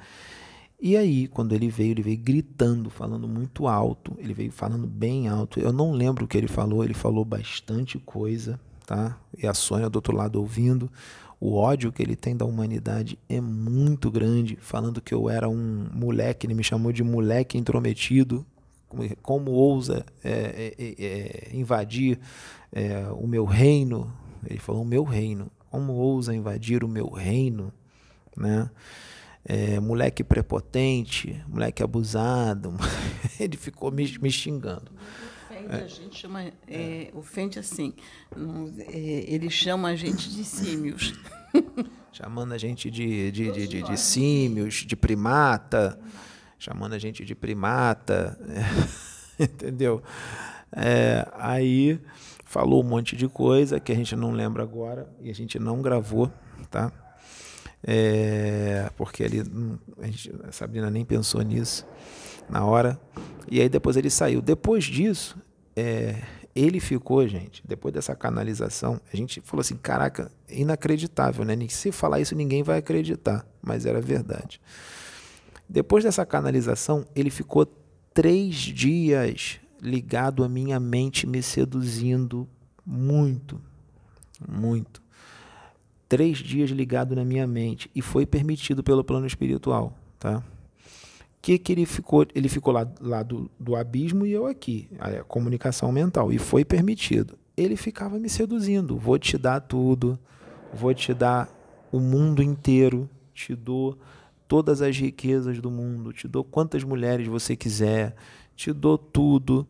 e aí, quando ele veio, ele veio gritando, falando muito alto, ele veio falando bem alto. Eu não lembro o que ele falou, ele falou bastante coisa, tá? E a Sônia do outro lado ouvindo. O ódio que ele tem da humanidade é muito grande, falando que eu era um moleque, ele me chamou de moleque intrometido, como, ousa é, é, é, é invadir é, o meu reino. Ele falou: o meu reino, como ousa invadir o meu reino, né? É, moleque prepotente, moleque abusado. <laughs> ele ficou me, me xingando. Ofende, a gente chama, é, ofende assim, é, ele chama a gente de símios. <laughs> chamando a gente de, de, de, de, de símios, de primata, chamando a gente de primata, <laughs> entendeu? É, aí falou um monte de coisa que a gente não lembra agora e a gente não gravou, tá? É, porque ele, a, gente, a Sabrina nem pensou nisso na hora. E aí depois ele saiu. Depois disso, é, ele ficou, gente, depois dessa canalização, a gente falou assim: caraca, inacreditável, né? Se falar isso, ninguém vai acreditar, mas era verdade. Depois dessa canalização, ele ficou três dias ligado à minha mente, me seduzindo muito, muito. Três dias ligado na minha mente e foi permitido pelo plano espiritual, tá? que, que ele ficou? Ele ficou lá, lá do, do abismo e eu aqui, a comunicação mental, e foi permitido. Ele ficava me seduzindo: vou te dar tudo, vou te dar o mundo inteiro, te dou todas as riquezas do mundo, te dou quantas mulheres você quiser, te dou tudo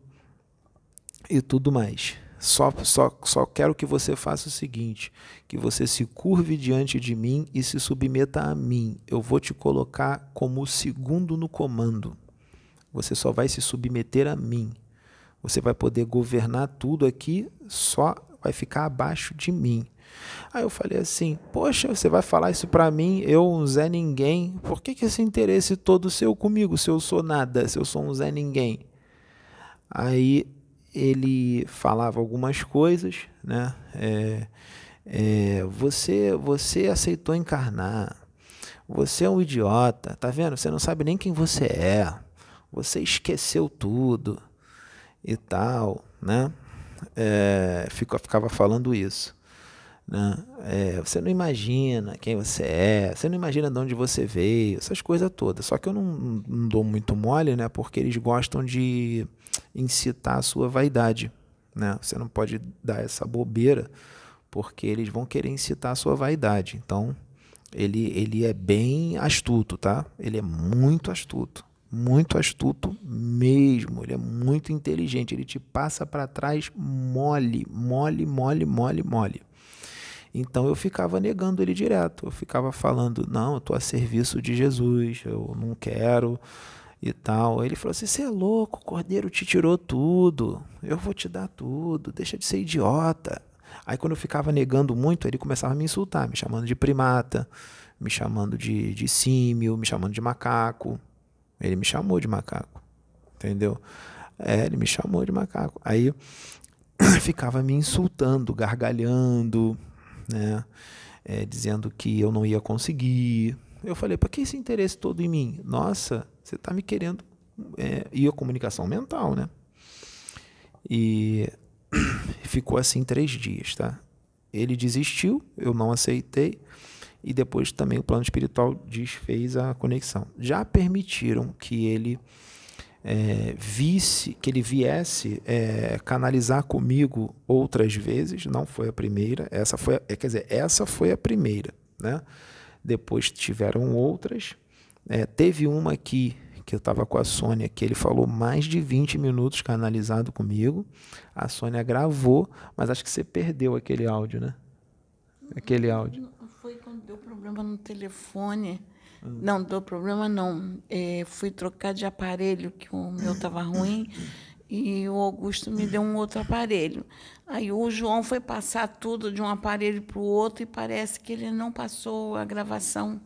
e tudo mais. Só, só, só quero que você faça o seguinte: que você se curve diante de mim e se submeta a mim. Eu vou te colocar como o segundo no comando. Você só vai se submeter a mim. Você vai poder governar tudo aqui, só vai ficar abaixo de mim. Aí eu falei assim: Poxa, você vai falar isso para mim, eu, um Zé Ninguém? Por que, que esse interesse todo seu comigo, se eu sou nada, se eu sou um Zé Ninguém? Aí ele falava algumas coisas, né? É, é, você, você aceitou encarnar. Você é um idiota, tá vendo? Você não sabe nem quem você é. Você esqueceu tudo e tal, né? É, ficava falando isso. Né? É, você não imagina quem você é, você não imagina de onde você veio, essas coisas todas. Só que eu não, não dou muito mole, né? Porque eles gostam de incitar a sua vaidade. Né? Você não pode dar essa bobeira, porque eles vão querer incitar a sua vaidade. Então, ele, ele é bem astuto, tá? Ele é muito astuto. Muito astuto mesmo. Ele é muito inteligente. Ele te passa para trás mole, mole, mole, mole, mole. Então eu ficava negando ele direto. Eu ficava falando: não, eu estou a serviço de Jesus, eu não quero e tal. Ele falou assim: Você é louco, o cordeiro te tirou tudo, eu vou te dar tudo, deixa de ser idiota. Aí quando eu ficava negando muito, ele começava a me insultar, me chamando de primata, me chamando de, de símio, me chamando de macaco. Ele me chamou de macaco, entendeu? É, ele me chamou de macaco. Aí <coughs> ficava me insultando, gargalhando, né? É, dizendo que eu não ia conseguir. Eu falei, para que esse interesse todo em mim? Nossa, você está me querendo. É, e a comunicação mental, né? E <clears throat> ficou assim três dias, tá? Ele desistiu, eu não aceitei e depois também o plano espiritual desfez a conexão. Já permitiram que ele é, visse, que ele viesse é, canalizar comigo outras vezes, não foi a primeira, essa foi, a, quer dizer, essa foi a primeira, né? Depois tiveram outras, é, teve uma aqui que eu estava com a Sônia, que ele falou mais de 20 minutos canalizado comigo. A Sônia gravou, mas acho que você perdeu aquele áudio, né? Aquele áudio. Foi quando deu problema no telefone. Hum. Não, deu problema não. É, fui trocar de aparelho, que o meu estava ruim, e o Augusto me deu um outro aparelho. Aí o João foi passar tudo de um aparelho para o outro e parece que ele não passou a gravação.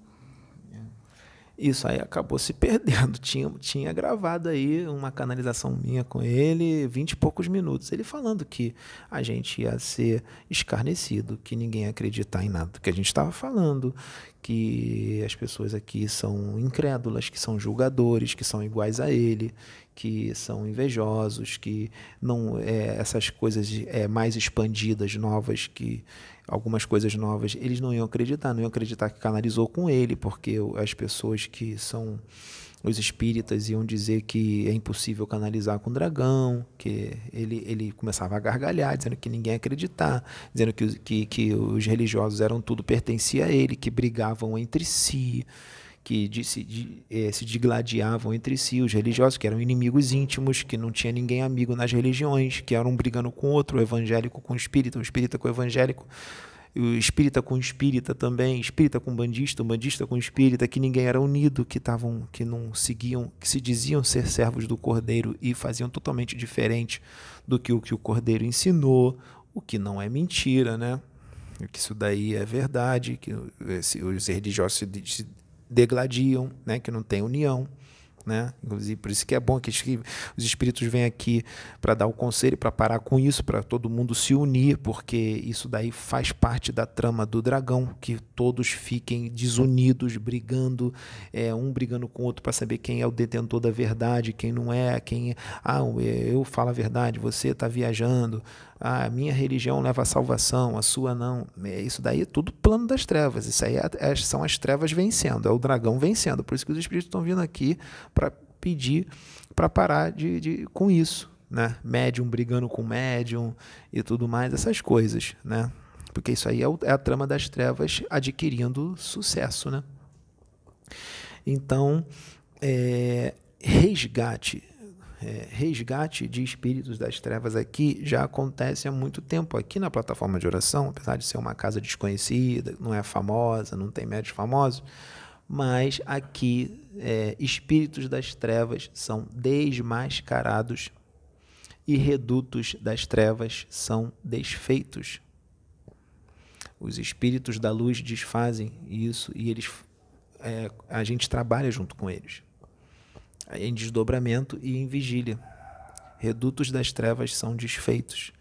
Isso aí acabou se <laughs> perdendo. Tinha, tinha gravado aí uma canalização minha com ele, vinte e poucos minutos. Ele falando que a gente ia ser escarnecido, que ninguém ia acreditar em nada que a gente estava falando, que as pessoas aqui são incrédulas, que são julgadores, que são iguais a ele, que são invejosos, que não é, essas coisas é, mais expandidas, novas, que algumas coisas novas, eles não iam acreditar, não iam acreditar que canalizou com ele, porque as pessoas que são os espíritas iam dizer que é impossível canalizar com dragão, que ele, ele começava a gargalhar, dizendo que ninguém ia acreditar, dizendo que, que, que os religiosos eram tudo pertencia a ele, que brigavam entre si, que de, se, de, eh, se digladiavam entre si, os religiosos, que eram inimigos íntimos, que não tinha ninguém amigo nas religiões, que eram brigando com outro, o evangélico com o espírita, o espírita com o evangélico, o espírita com o espírita também, espírita com bandista, o bandista com o espírita, que ninguém era unido, que estavam, que não seguiam, que se diziam ser servos do Cordeiro e faziam totalmente diferente do que o que o Cordeiro ensinou, o que não é mentira, né? Que isso daí é verdade, que esse, os religiosos se, se degladiam, né, que não tem união. Né? Inclusive, por isso que é bom que os espíritos vêm aqui para dar o conselho, para parar com isso, para todo mundo se unir, porque isso daí faz parte da trama do dragão, que todos fiquem desunidos, brigando, é, um brigando com o outro para saber quem é o detentor da verdade, quem não é, quem ah, eu falo a verdade, você está viajando, a minha religião leva a salvação, a sua não. É, isso daí é tudo plano das trevas. Isso aí é, é, são as trevas vencendo, é o dragão vencendo. Por isso que os espíritos estão vindo aqui para pedir para parar de, de, com isso. Né? Médium brigando com médium e tudo mais, essas coisas. Né? Porque isso aí é, o, é a trama das trevas adquirindo sucesso. Né? Então, é, resgate é, resgate de espíritos das trevas aqui já acontece há muito tempo aqui na plataforma de oração, apesar de ser uma casa desconhecida, não é famosa, não tem médios famosos, mas aqui é, espíritos das trevas são desmascarados e redutos das trevas são desfeitos. Os espíritos da luz desfazem isso e eles é, a gente trabalha junto com eles em desdobramento e em vigília. Redutos das trevas são desfeitos.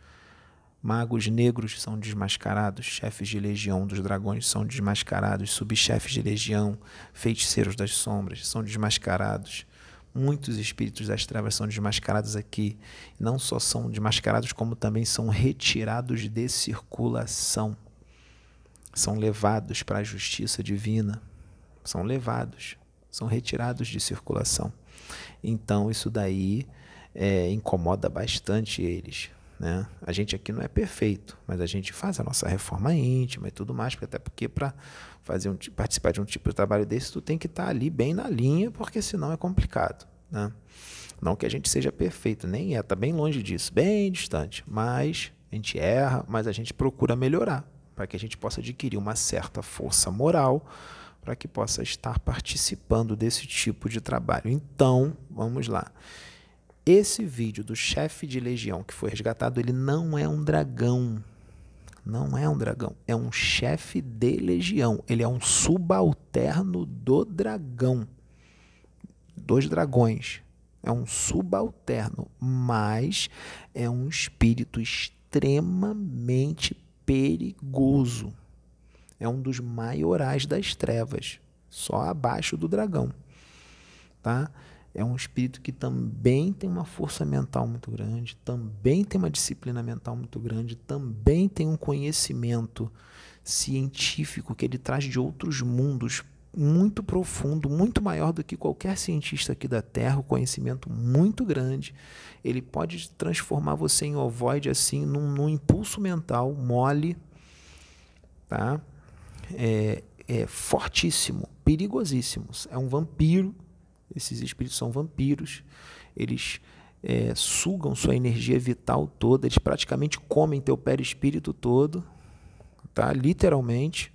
Magos negros são desmascarados, chefes de legião dos dragões são desmascarados, subchefes de legião, feiticeiros das sombras são desmascarados. Muitos espíritos das trevas são desmascarados aqui. Não só são desmascarados, como também são retirados de circulação. São levados para a justiça divina. São levados, são retirados de circulação. Então isso daí é, incomoda bastante eles. Né? A gente aqui não é perfeito, mas a gente faz a nossa reforma íntima e tudo mais, até porque para fazer um, participar de um tipo de trabalho desse, tu tem que estar tá ali bem na linha, porque senão é complicado. Né? Não que a gente seja perfeito, nem é, está bem longe disso, bem distante, mas a gente erra, mas a gente procura melhorar, para que a gente possa adquirir uma certa força moral para que possa estar participando desse tipo de trabalho. Então, vamos lá. Esse vídeo do chefe de legião que foi resgatado, ele não é um dragão. Não é um dragão, é um chefe de legião. Ele é um subalterno do dragão. Dos dragões. É um subalterno, mas é um espírito extremamente extremamente perigoso. É um dos maiorais das trevas, só abaixo do dragão. Tá? É um espírito que também tem uma força mental muito grande, também tem uma disciplina mental muito grande, também tem um conhecimento científico que ele traz de outros mundos muito profundo, muito maior do que qualquer cientista aqui da Terra, um conhecimento muito grande. Ele pode transformar você em ovoide assim, num, num impulso mental mole, tá? É, é fortíssimo, perigosíssimo. É um vampiro. Esses espíritos são vampiros. Eles é, sugam sua energia vital toda. Eles praticamente comem teu perispírito todo, tá? Literalmente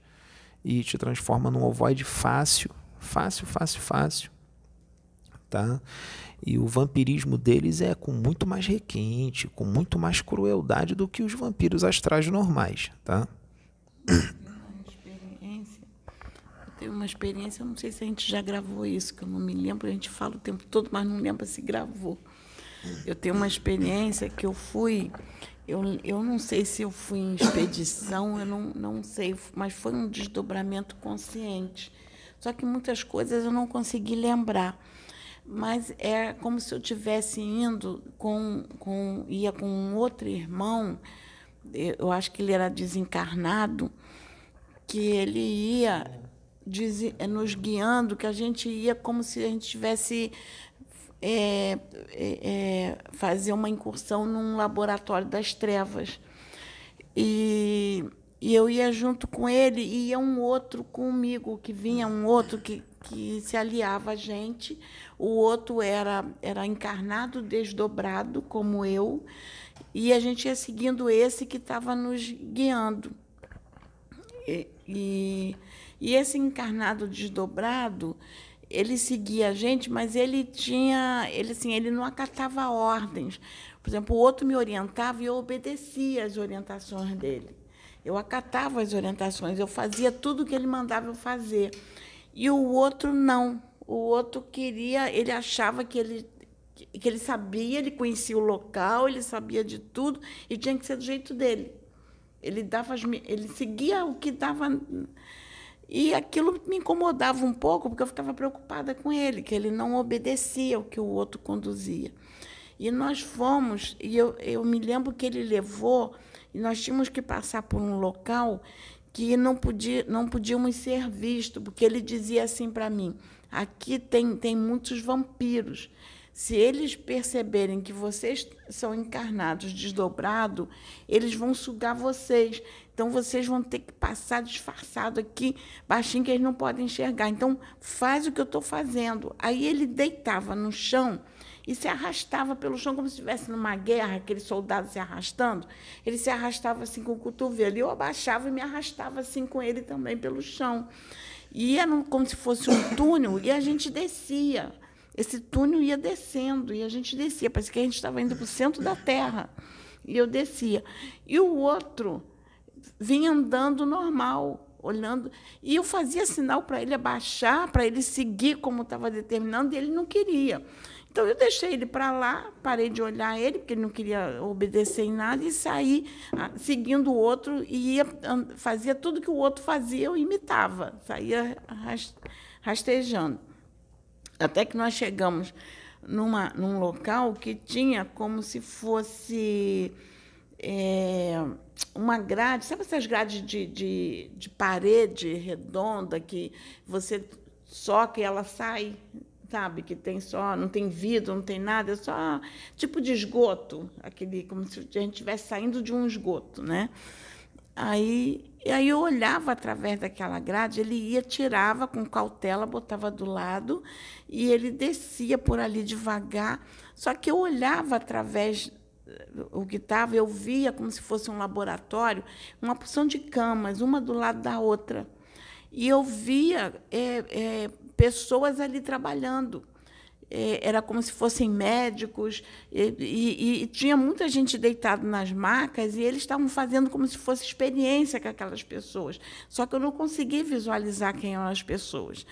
e te transforma num ovoide fácil, fácil, fácil, fácil, tá? E o vampirismo deles é com muito mais requinte, com muito mais crueldade do que os vampiros astrais normais, tá? Tenho uma experiência, eu não sei se a gente já gravou isso, que eu não me lembro, a gente fala o tempo todo, mas não lembro se gravou. Eu tenho uma experiência que eu fui eu, eu não sei se eu fui em expedição, eu não, não sei, mas foi um desdobramento consciente. Só que muitas coisas eu não consegui lembrar. Mas é como se eu tivesse indo com, com ia com um outro irmão, eu acho que ele era desencarnado, que ele ia nos guiando, que a gente ia como se a gente tivesse é, é, fazer uma incursão num laboratório das trevas. E, e, eu ia junto com ele, e ia um outro comigo, que vinha um outro que, que se aliava a gente. O outro era, era encarnado, desdobrado, como eu, e a gente ia seguindo esse que estava nos guiando. E, e esse encarnado desdobrado ele seguia a gente, mas ele tinha, ele assim, ele não acatava ordens. Por exemplo, o outro me orientava e eu obedecia às orientações dele. Eu acatava as orientações, eu fazia tudo o que ele mandava eu fazer. E o outro não. O outro queria, ele achava que ele que ele sabia, ele conhecia o local, ele sabia de tudo e tinha que ser do jeito dele. Ele dava, ele seguia o que dava e aquilo me incomodava um pouco, porque eu ficava preocupada com ele, que ele não obedecia o que o outro conduzia. E nós fomos, e eu, eu me lembro que ele levou, e nós tínhamos que passar por um local que não, podia, não podíamos ser vistos, porque ele dizia assim para mim: aqui tem, tem muitos vampiros. Se eles perceberem que vocês são encarnados desdobrado, eles vão sugar vocês. Então vocês vão ter que passar disfarçado aqui, baixinho, que eles não podem enxergar. Então faz o que eu estou fazendo. Aí ele deitava no chão e se arrastava pelo chão como se estivesse numa guerra, aquele soldado se arrastando. Ele se arrastava assim com o cotovelo. E eu abaixava e me arrastava assim com ele também pelo chão. E era como se fosse um túnel e a gente descia esse túnel ia descendo e a gente descia, parecia que a gente estava indo para o centro da Terra. E eu descia. E o outro vinha andando normal, olhando. E eu fazia sinal para ele abaixar, para ele seguir como estava determinando, e ele não queria. Então eu deixei ele para lá, parei de olhar ele, porque ele não queria obedecer em nada, e saí ah, seguindo o outro e ia, fazia tudo que o outro fazia, eu imitava, saía rastejando. Até que nós chegamos numa, num local que tinha como se fosse é, uma grade, sabe essas grades de, de, de, parede redonda que você soca e ela sai, sabe? Que tem só, não tem vidro, não tem nada, é só tipo de esgoto, aquele, como se a gente estivesse saindo de um esgoto, né? Aí, aí eu olhava através daquela grade, ele ia, tirava com cautela, botava do lado, e ele descia por ali devagar. Só que eu olhava através eh, o que estava, eu via como se fosse um laboratório, uma porção de camas, uma do lado da outra. E eu via é, é, pessoas ali trabalhando. É, era como se fossem médicos, e, e, e, tinha muita gente deitada nas macas, e eles estavam fazendo como se fosse experiência com aquelas pessoas. Só que eu não consegui visualizar quem eram as pessoas.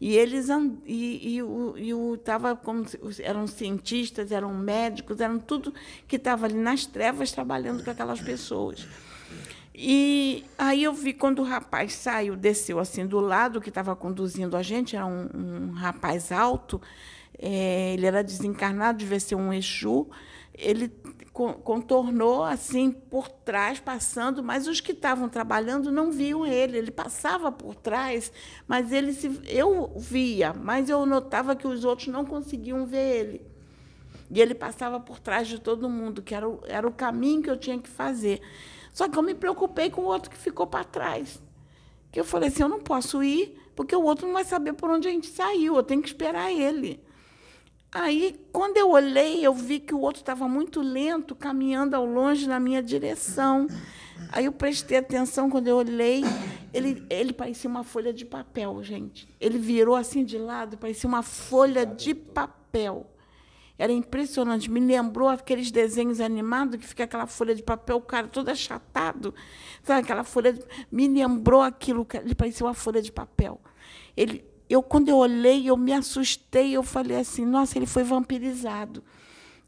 E eles e, e, o, e o tava como eram cientistas, eram médicos, eram tudo que estava ali nas trevas trabalhando com aquelas pessoas. E aí eu vi quando o rapaz saiu, desceu assim do lado que estava conduzindo a gente, era um, um rapaz alto, é, ele era desencarnado, devia ser um Exu, ele contornou assim por trás, passando, mas os que estavam trabalhando não viam ele. Ele passava por trás, mas ele se, eu via, mas eu notava que os outros não conseguiam ver ele. E ele passava por trás de todo mundo, que era o, era o caminho que eu tinha que fazer. Só que eu me preocupei com o outro que ficou para trás. Que eu falei assim, eu não posso ir, porque o outro não vai saber por onde a gente saiu, eu tenho que esperar ele. Aí, quando eu olhei, eu vi que o outro estava muito lento, caminhando ao longe na minha direção. Aí eu prestei atenção quando eu olhei, ele, ele parecia uma folha de papel, gente. Ele virou assim de lado, parecia uma folha de papel. Era impressionante, me lembrou aqueles desenhos animados que fica aquela folha de papel, o cara todo achatado, sabe aquela folha, de... me lembrou aquilo, ele parecia uma folha de papel. Ele eu quando eu olhei, eu me assustei, eu falei assim, nossa, ele foi vampirizado.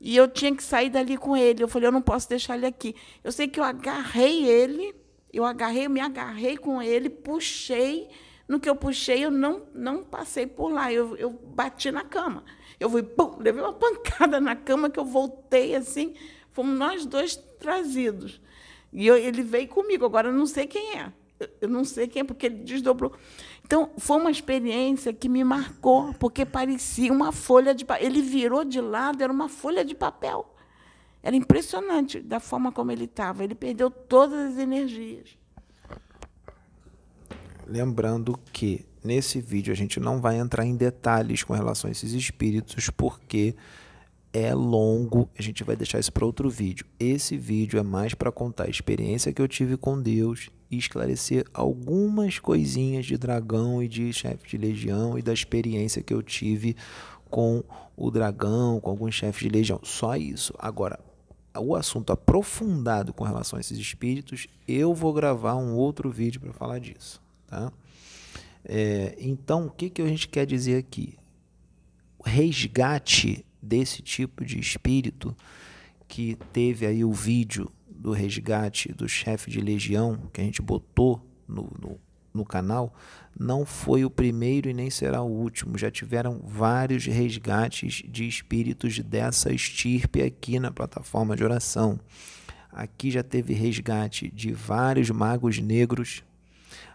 E eu tinha que sair dali com ele. Eu falei, eu não posso deixar ele aqui. Eu sei que eu agarrei ele, eu agarrei, eu me agarrei com ele, puxei. No que eu puxei, eu não, não passei por lá. Eu, eu bati na cama. Eu fui, pum, levei uma <laughs> pancada na cama que eu voltei assim. Fomos nós dois trazidos. E eu, ele veio comigo. Agora eu não sei quem é. Eu não sei quem é, porque ele desdobrou. Então, foi uma experiência que me marcou, porque parecia uma folha de papel. Ele virou de lado, era uma folha de papel. Era impressionante da forma como ele estava. Ele perdeu todas as energias. Lembrando que nesse vídeo a gente não vai entrar em detalhes com relação a esses espíritos, porque é longo, a gente vai deixar isso para outro vídeo. Esse vídeo é mais para contar a experiência que eu tive com Deus esclarecer algumas coisinhas de dragão e de chefe de legião e da experiência que eu tive com o dragão, com alguns chefes de legião. Só isso. Agora, o assunto aprofundado com relação a esses espíritos, eu vou gravar um outro vídeo para falar disso. Tá? É, então, o que, que a gente quer dizer aqui? O resgate desse tipo de espírito que teve aí o vídeo do resgate do chefe de legião que a gente botou no, no, no, canal não foi o primeiro e nem será o último. Já tiveram vários resgates de espíritos dessa estirpe aqui na plataforma de oração. Aqui já teve resgate de vários magos negros.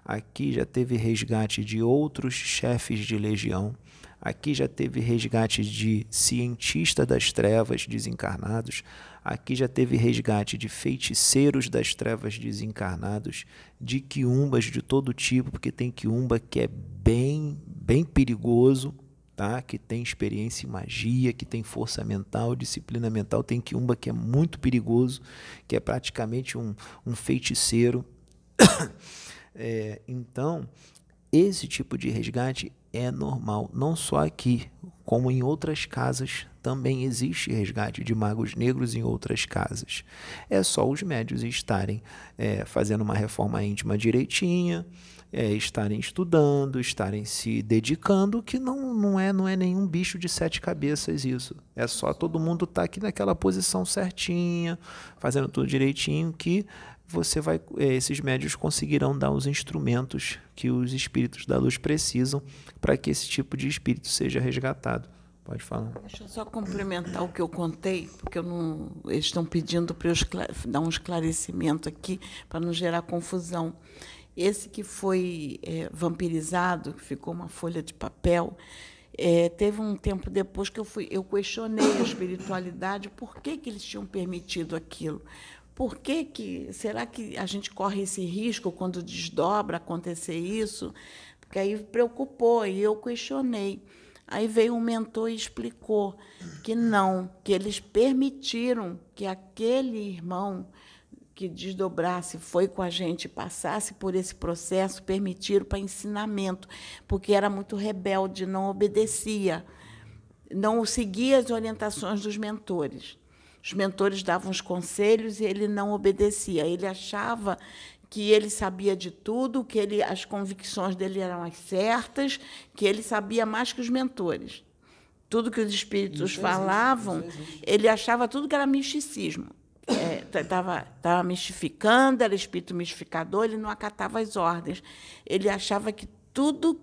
Aqui já teve resgate de outros chefes de legião. Aqui já teve resgate de cientista das trevas desencarnados. Aqui já teve resgate de feiticeiros das trevas desencarnados, de quiumbas de todo tipo, porque tem quiumba que é bem, bem perigoso, tá? que tem experiência em magia, que tem força mental, disciplina mental. Tem quiumba que é muito perigoso, que é praticamente um, um feiticeiro. <coughs> é, então, esse tipo de resgate é normal, não só aqui, como em outras casas também existe resgate de magos negros em outras casas. É só os médios estarem é, fazendo uma reforma íntima direitinha, é, estarem estudando, estarem se dedicando, que não, não, é, não é nenhum bicho de sete cabeças isso. É só todo mundo estar tá aqui naquela posição certinha, fazendo tudo direitinho, que você vai, é, esses médios conseguirão dar os instrumentos que os espíritos da luz precisam para que esse tipo de espírito seja resgatado. Pode falar. Deixa eu só complementar o que eu contei, porque eu não, eles estão pedindo para eu dar um esclarecimento aqui para não gerar confusão. Esse que foi é, vampirizado, que ficou uma folha de papel, é, teve um tempo depois que eu fui, eu questionei a espiritualidade, por que, que eles tinham permitido aquilo? Por que, que será que a gente corre esse risco quando desdobra acontecer isso? Porque aí preocupou e eu questionei. Aí veio um mentor e explicou que não, que eles permitiram que aquele irmão que desdobrasse, foi com a gente, passasse por esse processo, permitiram para ensinamento, porque era muito rebelde, não obedecia não seguia as orientações dos mentores. Os mentores davam os conselhos e ele não obedecia. Ele achava que ele sabia de tudo, que ele, as convicções dele eram as certas, que ele sabia mais que os mentores. Tudo que os espíritos isso falavam, existe, ele achava tudo que era misticismo. Estava é, tava mistificando, era espírito mistificador, ele não acatava as ordens. Ele achava que tudo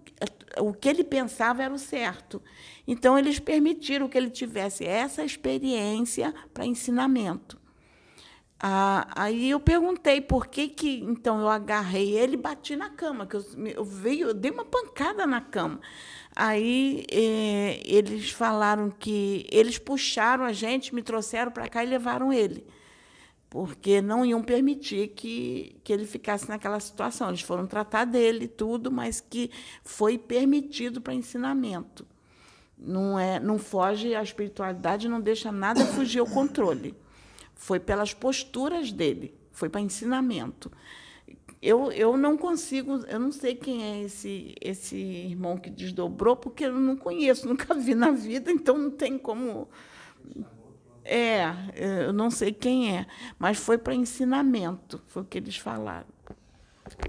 o que ele pensava era o certo. Então, eles permitiram que ele tivesse essa experiência para ensinamento. Ah, aí eu perguntei por que, que então eu agarrei ele e bati na cama, que eu, eu, veio, eu dei uma pancada na cama. Aí eh, eles falaram que eles puxaram a gente, me trouxeram para cá e levaram ele porque não iam permitir que, que ele ficasse naquela situação. Eles foram tratar dele tudo, mas que foi permitido para ensinamento. Não é, não foge a espiritualidade, não deixa nada fugir ao controle. Foi pelas posturas dele, foi para ensinamento. Eu, eu não consigo, eu não sei quem é esse esse irmão que desdobrou, porque eu não conheço, <laughs> nunca vi na vida, então não tem como é, eu não sei quem é, mas foi para ensinamento, foi o que eles falaram.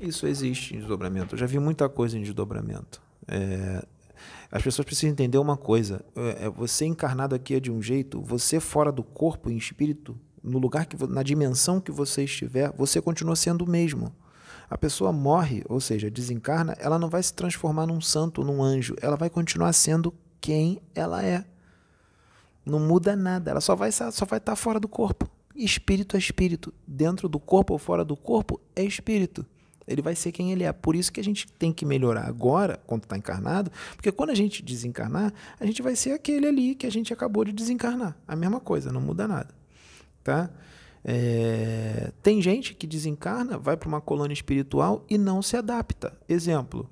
Isso existe em desdobramento. Eu já vi muita coisa em desdobramento. É, as pessoas precisam entender uma coisa: é, é, você encarnado aqui é de um jeito, você fora do corpo, em espírito, no lugar que, na dimensão que você estiver, você continua sendo o mesmo. A pessoa morre, ou seja, desencarna, ela não vai se transformar num santo, num anjo, ela vai continuar sendo quem ela é. Não muda nada, ela só vai só vai estar tá fora do corpo. Espírito é espírito, dentro do corpo ou fora do corpo é espírito. Ele vai ser quem ele é. Por isso que a gente tem que melhorar agora, quando está encarnado, porque quando a gente desencarnar, a gente vai ser aquele ali que a gente acabou de desencarnar. A mesma coisa, não muda nada. Tá? É... Tem gente que desencarna, vai para uma colônia espiritual e não se adapta. Exemplo,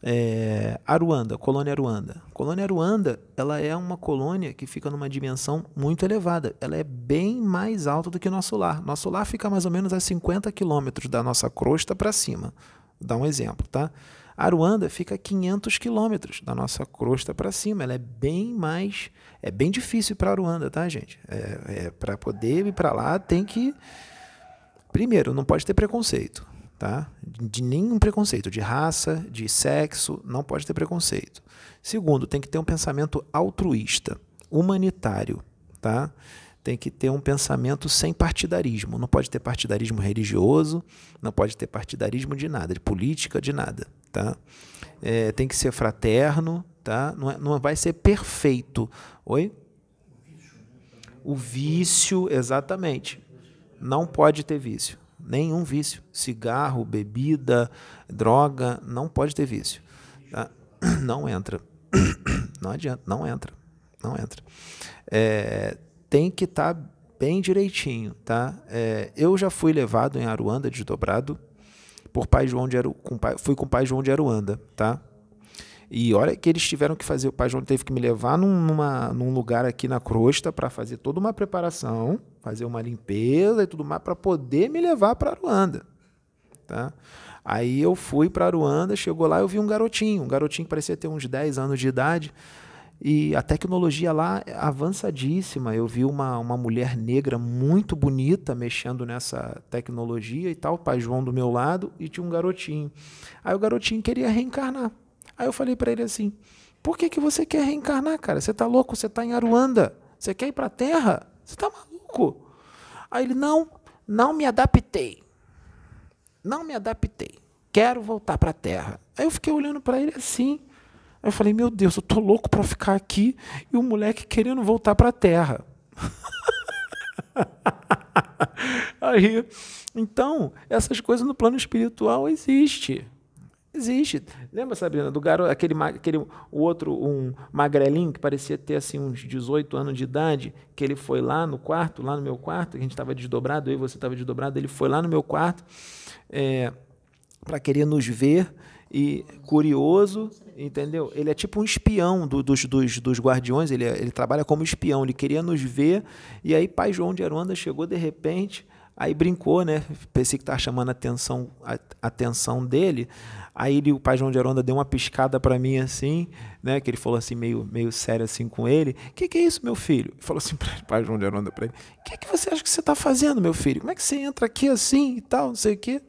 é, Aruanda, colônia Aruanda. Colônia Aruanda, ela é uma colônia que fica numa dimensão muito elevada. Ela é bem mais alta do que nosso lar. Nosso lar fica mais ou menos a 50 quilômetros da nossa crosta para cima. Vou dar um exemplo, tá? Aruanda fica a 500 quilômetros da nossa crosta para cima. Ela é bem mais, é bem difícil para Aruanda, tá, gente? É, é para poder ir para lá tem que, primeiro, não pode ter preconceito tá? De nenhum preconceito, de raça, de sexo, não pode ter preconceito. Segundo, tem que ter um pensamento altruísta, humanitário, tá? Tem que ter um pensamento sem partidarismo. Não pode ter partidarismo religioso, não pode ter partidarismo de nada, de política, de nada, tá? É, tem que ser fraterno, tá? Não, é, não vai ser perfeito. Oi? O vício, exatamente. Não pode ter vício nenhum vício. Cigarro, bebida, droga, não pode ter vício. Tá? <clears throat> Não entra. <clears throat> Não adianta, não entra. Não entra. É, tem que estar tá bem direitinho, tá? É, eu já fui levado em Aruanda desdobrado por pai João de Aru, com pai, fui com o pai João de Aruanda, tá? E olha que eles tiveram que fazer, o pai João teve que me levar numa, num lugar aqui na crosta para fazer toda uma preparação, fazer uma limpeza e tudo mais, para poder me levar para Aruanda. Tá? Aí eu fui para Aruanda, chegou lá eu vi um garotinho, um garotinho que parecia ter uns 10 anos de idade, e a tecnologia lá é avançadíssima. Eu vi uma, uma mulher negra muito bonita mexendo nessa tecnologia e tal, o pai João do meu lado, e tinha um garotinho. Aí o garotinho queria reencarnar. Aí eu falei para ele assim: por que, que você quer reencarnar, cara? Você tá louco? Você tá em Aruanda? Você quer ir para a Terra? Você tá maluco? Aí ele: não, não me adaptei. Não me adaptei. Quero voltar para a Terra. Aí eu fiquei olhando para ele assim. Aí eu falei: meu Deus, eu tô louco para ficar aqui e o moleque querendo voltar para a Terra. <laughs> Aí, então, essas coisas no plano espiritual existem. Existe. Lembra, Sabrina, do garoto, aquele, aquele o outro, um magrelinho que parecia ter assim uns 18 anos de idade, que ele foi lá no quarto, lá no meu quarto, que a gente estava desdobrado, eu e você estava desdobrado, ele foi lá no meu quarto é, para querer nos ver e curioso, entendeu? Ele é tipo um espião do, dos, dos, dos guardiões, ele, é, ele trabalha como espião, ele queria nos ver, e aí pai João de Aruanda chegou de repente, aí brincou, né? Pensei que estava chamando a atenção, a atenção dele, aí ele, o pai João de Aruanda deu uma piscada para mim assim, né? Que ele falou assim, meio, meio sério assim com ele, que, que, é isso, meu filho? Ele falou assim <laughs> para o pai João de Aruanda para ele, que, que você acha que você está fazendo, meu filho? Como é que você entra aqui assim e tal, não sei o quê?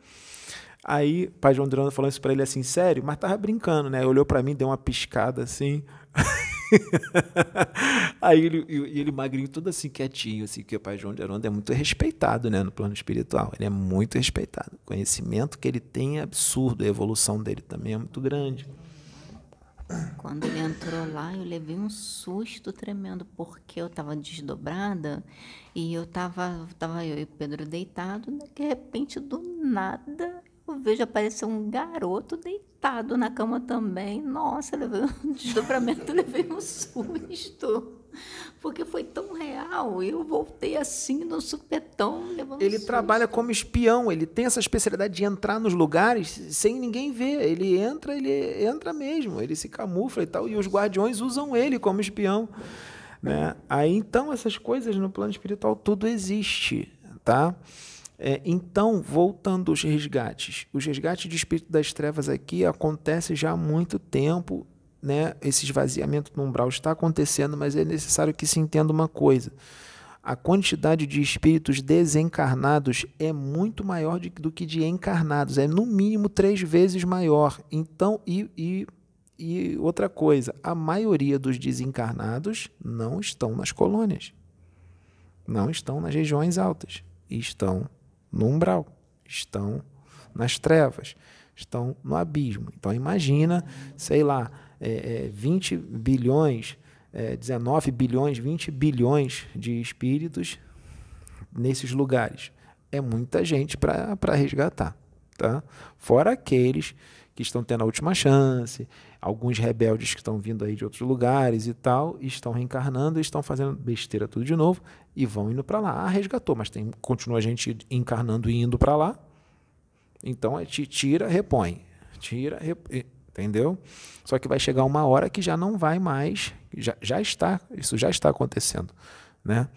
Aí, o pai João Durano falou isso para ele assim, sério, mas tava brincando, né? Olhou para mim, deu uma piscada assim. <laughs> Aí ele, ele magrinho, tudo assim, quietinho, assim, que o pai João de Aronda é muito respeitado, né, no plano espiritual. Ele é muito respeitado. O conhecimento que ele tem é absurdo, a evolução dele também é muito grande. Quando ele entrou lá, eu levei um susto tremendo, porque eu estava desdobrada e eu estava tava eu e o Pedro deitado, de repente, do nada, eu vejo aparecer um garoto deitado na cama também. Nossa, levei um <laughs> desdobramento, levei um susto. Porque foi tão real. Eu voltei assim no supetão, Ele susto. trabalha como espião, ele tem essa especialidade de entrar nos lugares sem ninguém ver. Ele entra, ele entra mesmo, ele se camufla e tal. E os guardiões usam ele como espião. Né? Aí então essas coisas no plano espiritual tudo existe, tá? É, então, voltando aos resgates, os resgates de espírito das trevas aqui acontecem já há muito tempo, né? Esse esvaziamento no umbral está acontecendo, mas é necessário que se entenda uma coisa. A quantidade de espíritos desencarnados é muito maior do que de encarnados, é no mínimo três vezes maior. Então, e, e, e outra coisa, a maioria dos desencarnados não estão nas colônias, não estão nas regiões altas, estão no umbral, estão nas trevas, estão no abismo. Então imagina, sei lá, é, é, 20 bilhões, é, 19 bilhões, 20 bilhões de espíritos nesses lugares. É muita gente para resgatar. Tá? Fora aqueles que estão tendo a última chance, alguns rebeldes que estão vindo aí de outros lugares e tal, estão reencarnando, estão fazendo besteira tudo de novo e vão indo para lá. Ah, resgatou, mas tem continua a gente encarnando e indo para lá. Então é tira, repõe. Tira, repõe, entendeu? Só que vai chegar uma hora que já não vai mais, já, já está, isso já está acontecendo, né?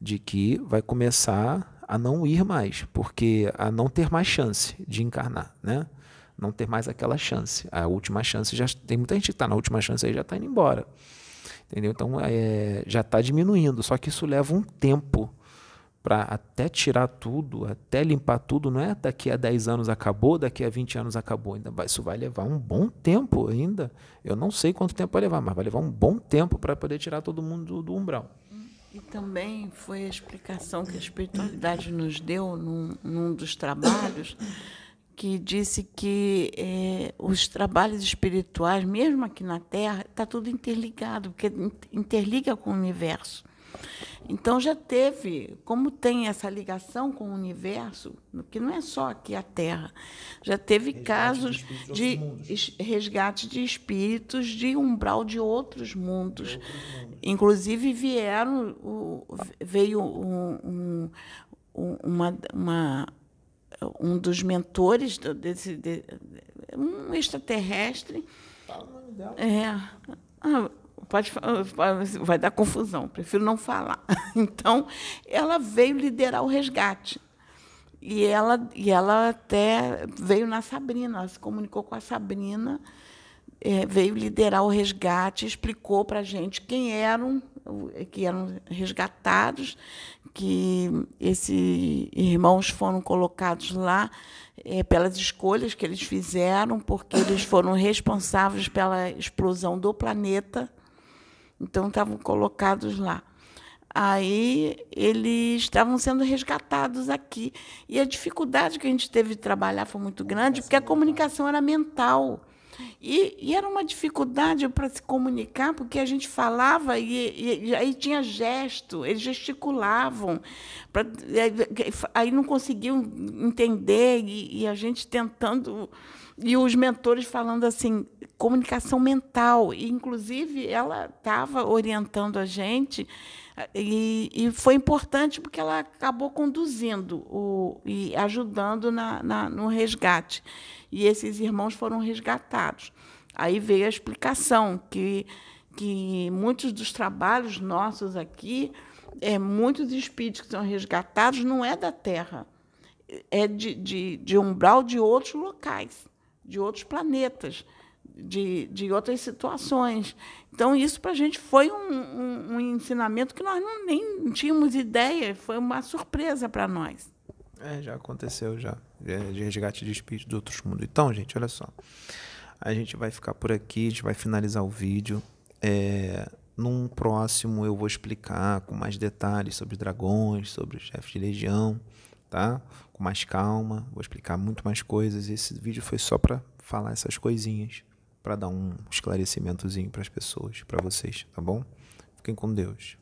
De que vai começar a não ir mais, porque a não ter mais chance de encarnar, né? Não ter mais aquela chance. A última chance já tem muita gente que está na última chance aí já está indo embora. Entendeu? Então é, já está diminuindo. Só que isso leva um tempo para até tirar tudo, até limpar tudo. Não é daqui a 10 anos acabou, daqui a 20 anos acabou. Ainda isso vai levar um bom tempo ainda. Eu não sei quanto tempo vai levar, mas vai levar um bom tempo para poder tirar todo mundo do, do umbral. E também foi a explicação que a espiritualidade nos deu num, num dos trabalhos que disse que é, os trabalhos espirituais, mesmo aqui na Terra, está tudo interligado, porque interliga com o universo. Então já teve, como tem essa ligação com o universo, que não é só aqui a Terra, já teve resgate casos de, de resgate de espíritos de umbral de outros mundos. De outros mundos. Inclusive vieram, o, veio um, um, uma, uma um dos mentores desse de, um extraterrestre. Fala o nome dela. É. Ah, pode, vai dar confusão, prefiro não falar. <laughs> Então, ela veio liderar o resgate. E ela, e ela até veio na Sabrina, ela se comunicou com a Sabrina, é, veio liderar o resgate, explicou para a gente quem eram, que eram resgatados que esses irmãos foram colocados lá é, pelas escolhas que eles fizeram, porque eles foram responsáveis pela explosão do planeta, então estavam colocados lá. Aí eles estavam sendo resgatados aqui. E a dificuldade que a gente teve de trabalhar foi muito grande, porque a comunicação era mental. E, e era uma dificuldade para se comunicar, porque a gente falava e, e, aí tinha gesto, eles gesticulavam, pra, aí não conseguiam entender, e, e a gente tentando e os mentores falando assim comunicação mental. E inclusive ela estava orientando a gente E, e foi importante porque ela acabou conduzindo o, e ajudando na, na, no resgate. E esses irmãos foram resgatados. Aí veio a explicação que, que muitos dos trabalhos nossos aqui, é, muitos espíritos que são resgatados não é da Terra, é de, de, de umbral de outros locais, de outros planetas de, de outras situações. Então, isso para a gente foi um, um, um, ensinamento que nós não, nem tínhamos ideia, foi uma surpresa para nós. É, já aconteceu já, de resgate de espírito de outros mundos. Então, gente, olha só. A gente vai ficar por aqui, a gente vai finalizar o vídeo. É, num próximo eu vou explicar com mais detalhes sobre dragões, sobre os chefes de legião, tá? Com mais calma, vou explicar muito mais coisas. Esse vídeo foi só para falar essas coisinhas para dar um esclarecimentozinho para as pessoas, para vocês, tá bom? Fiquem com Deus.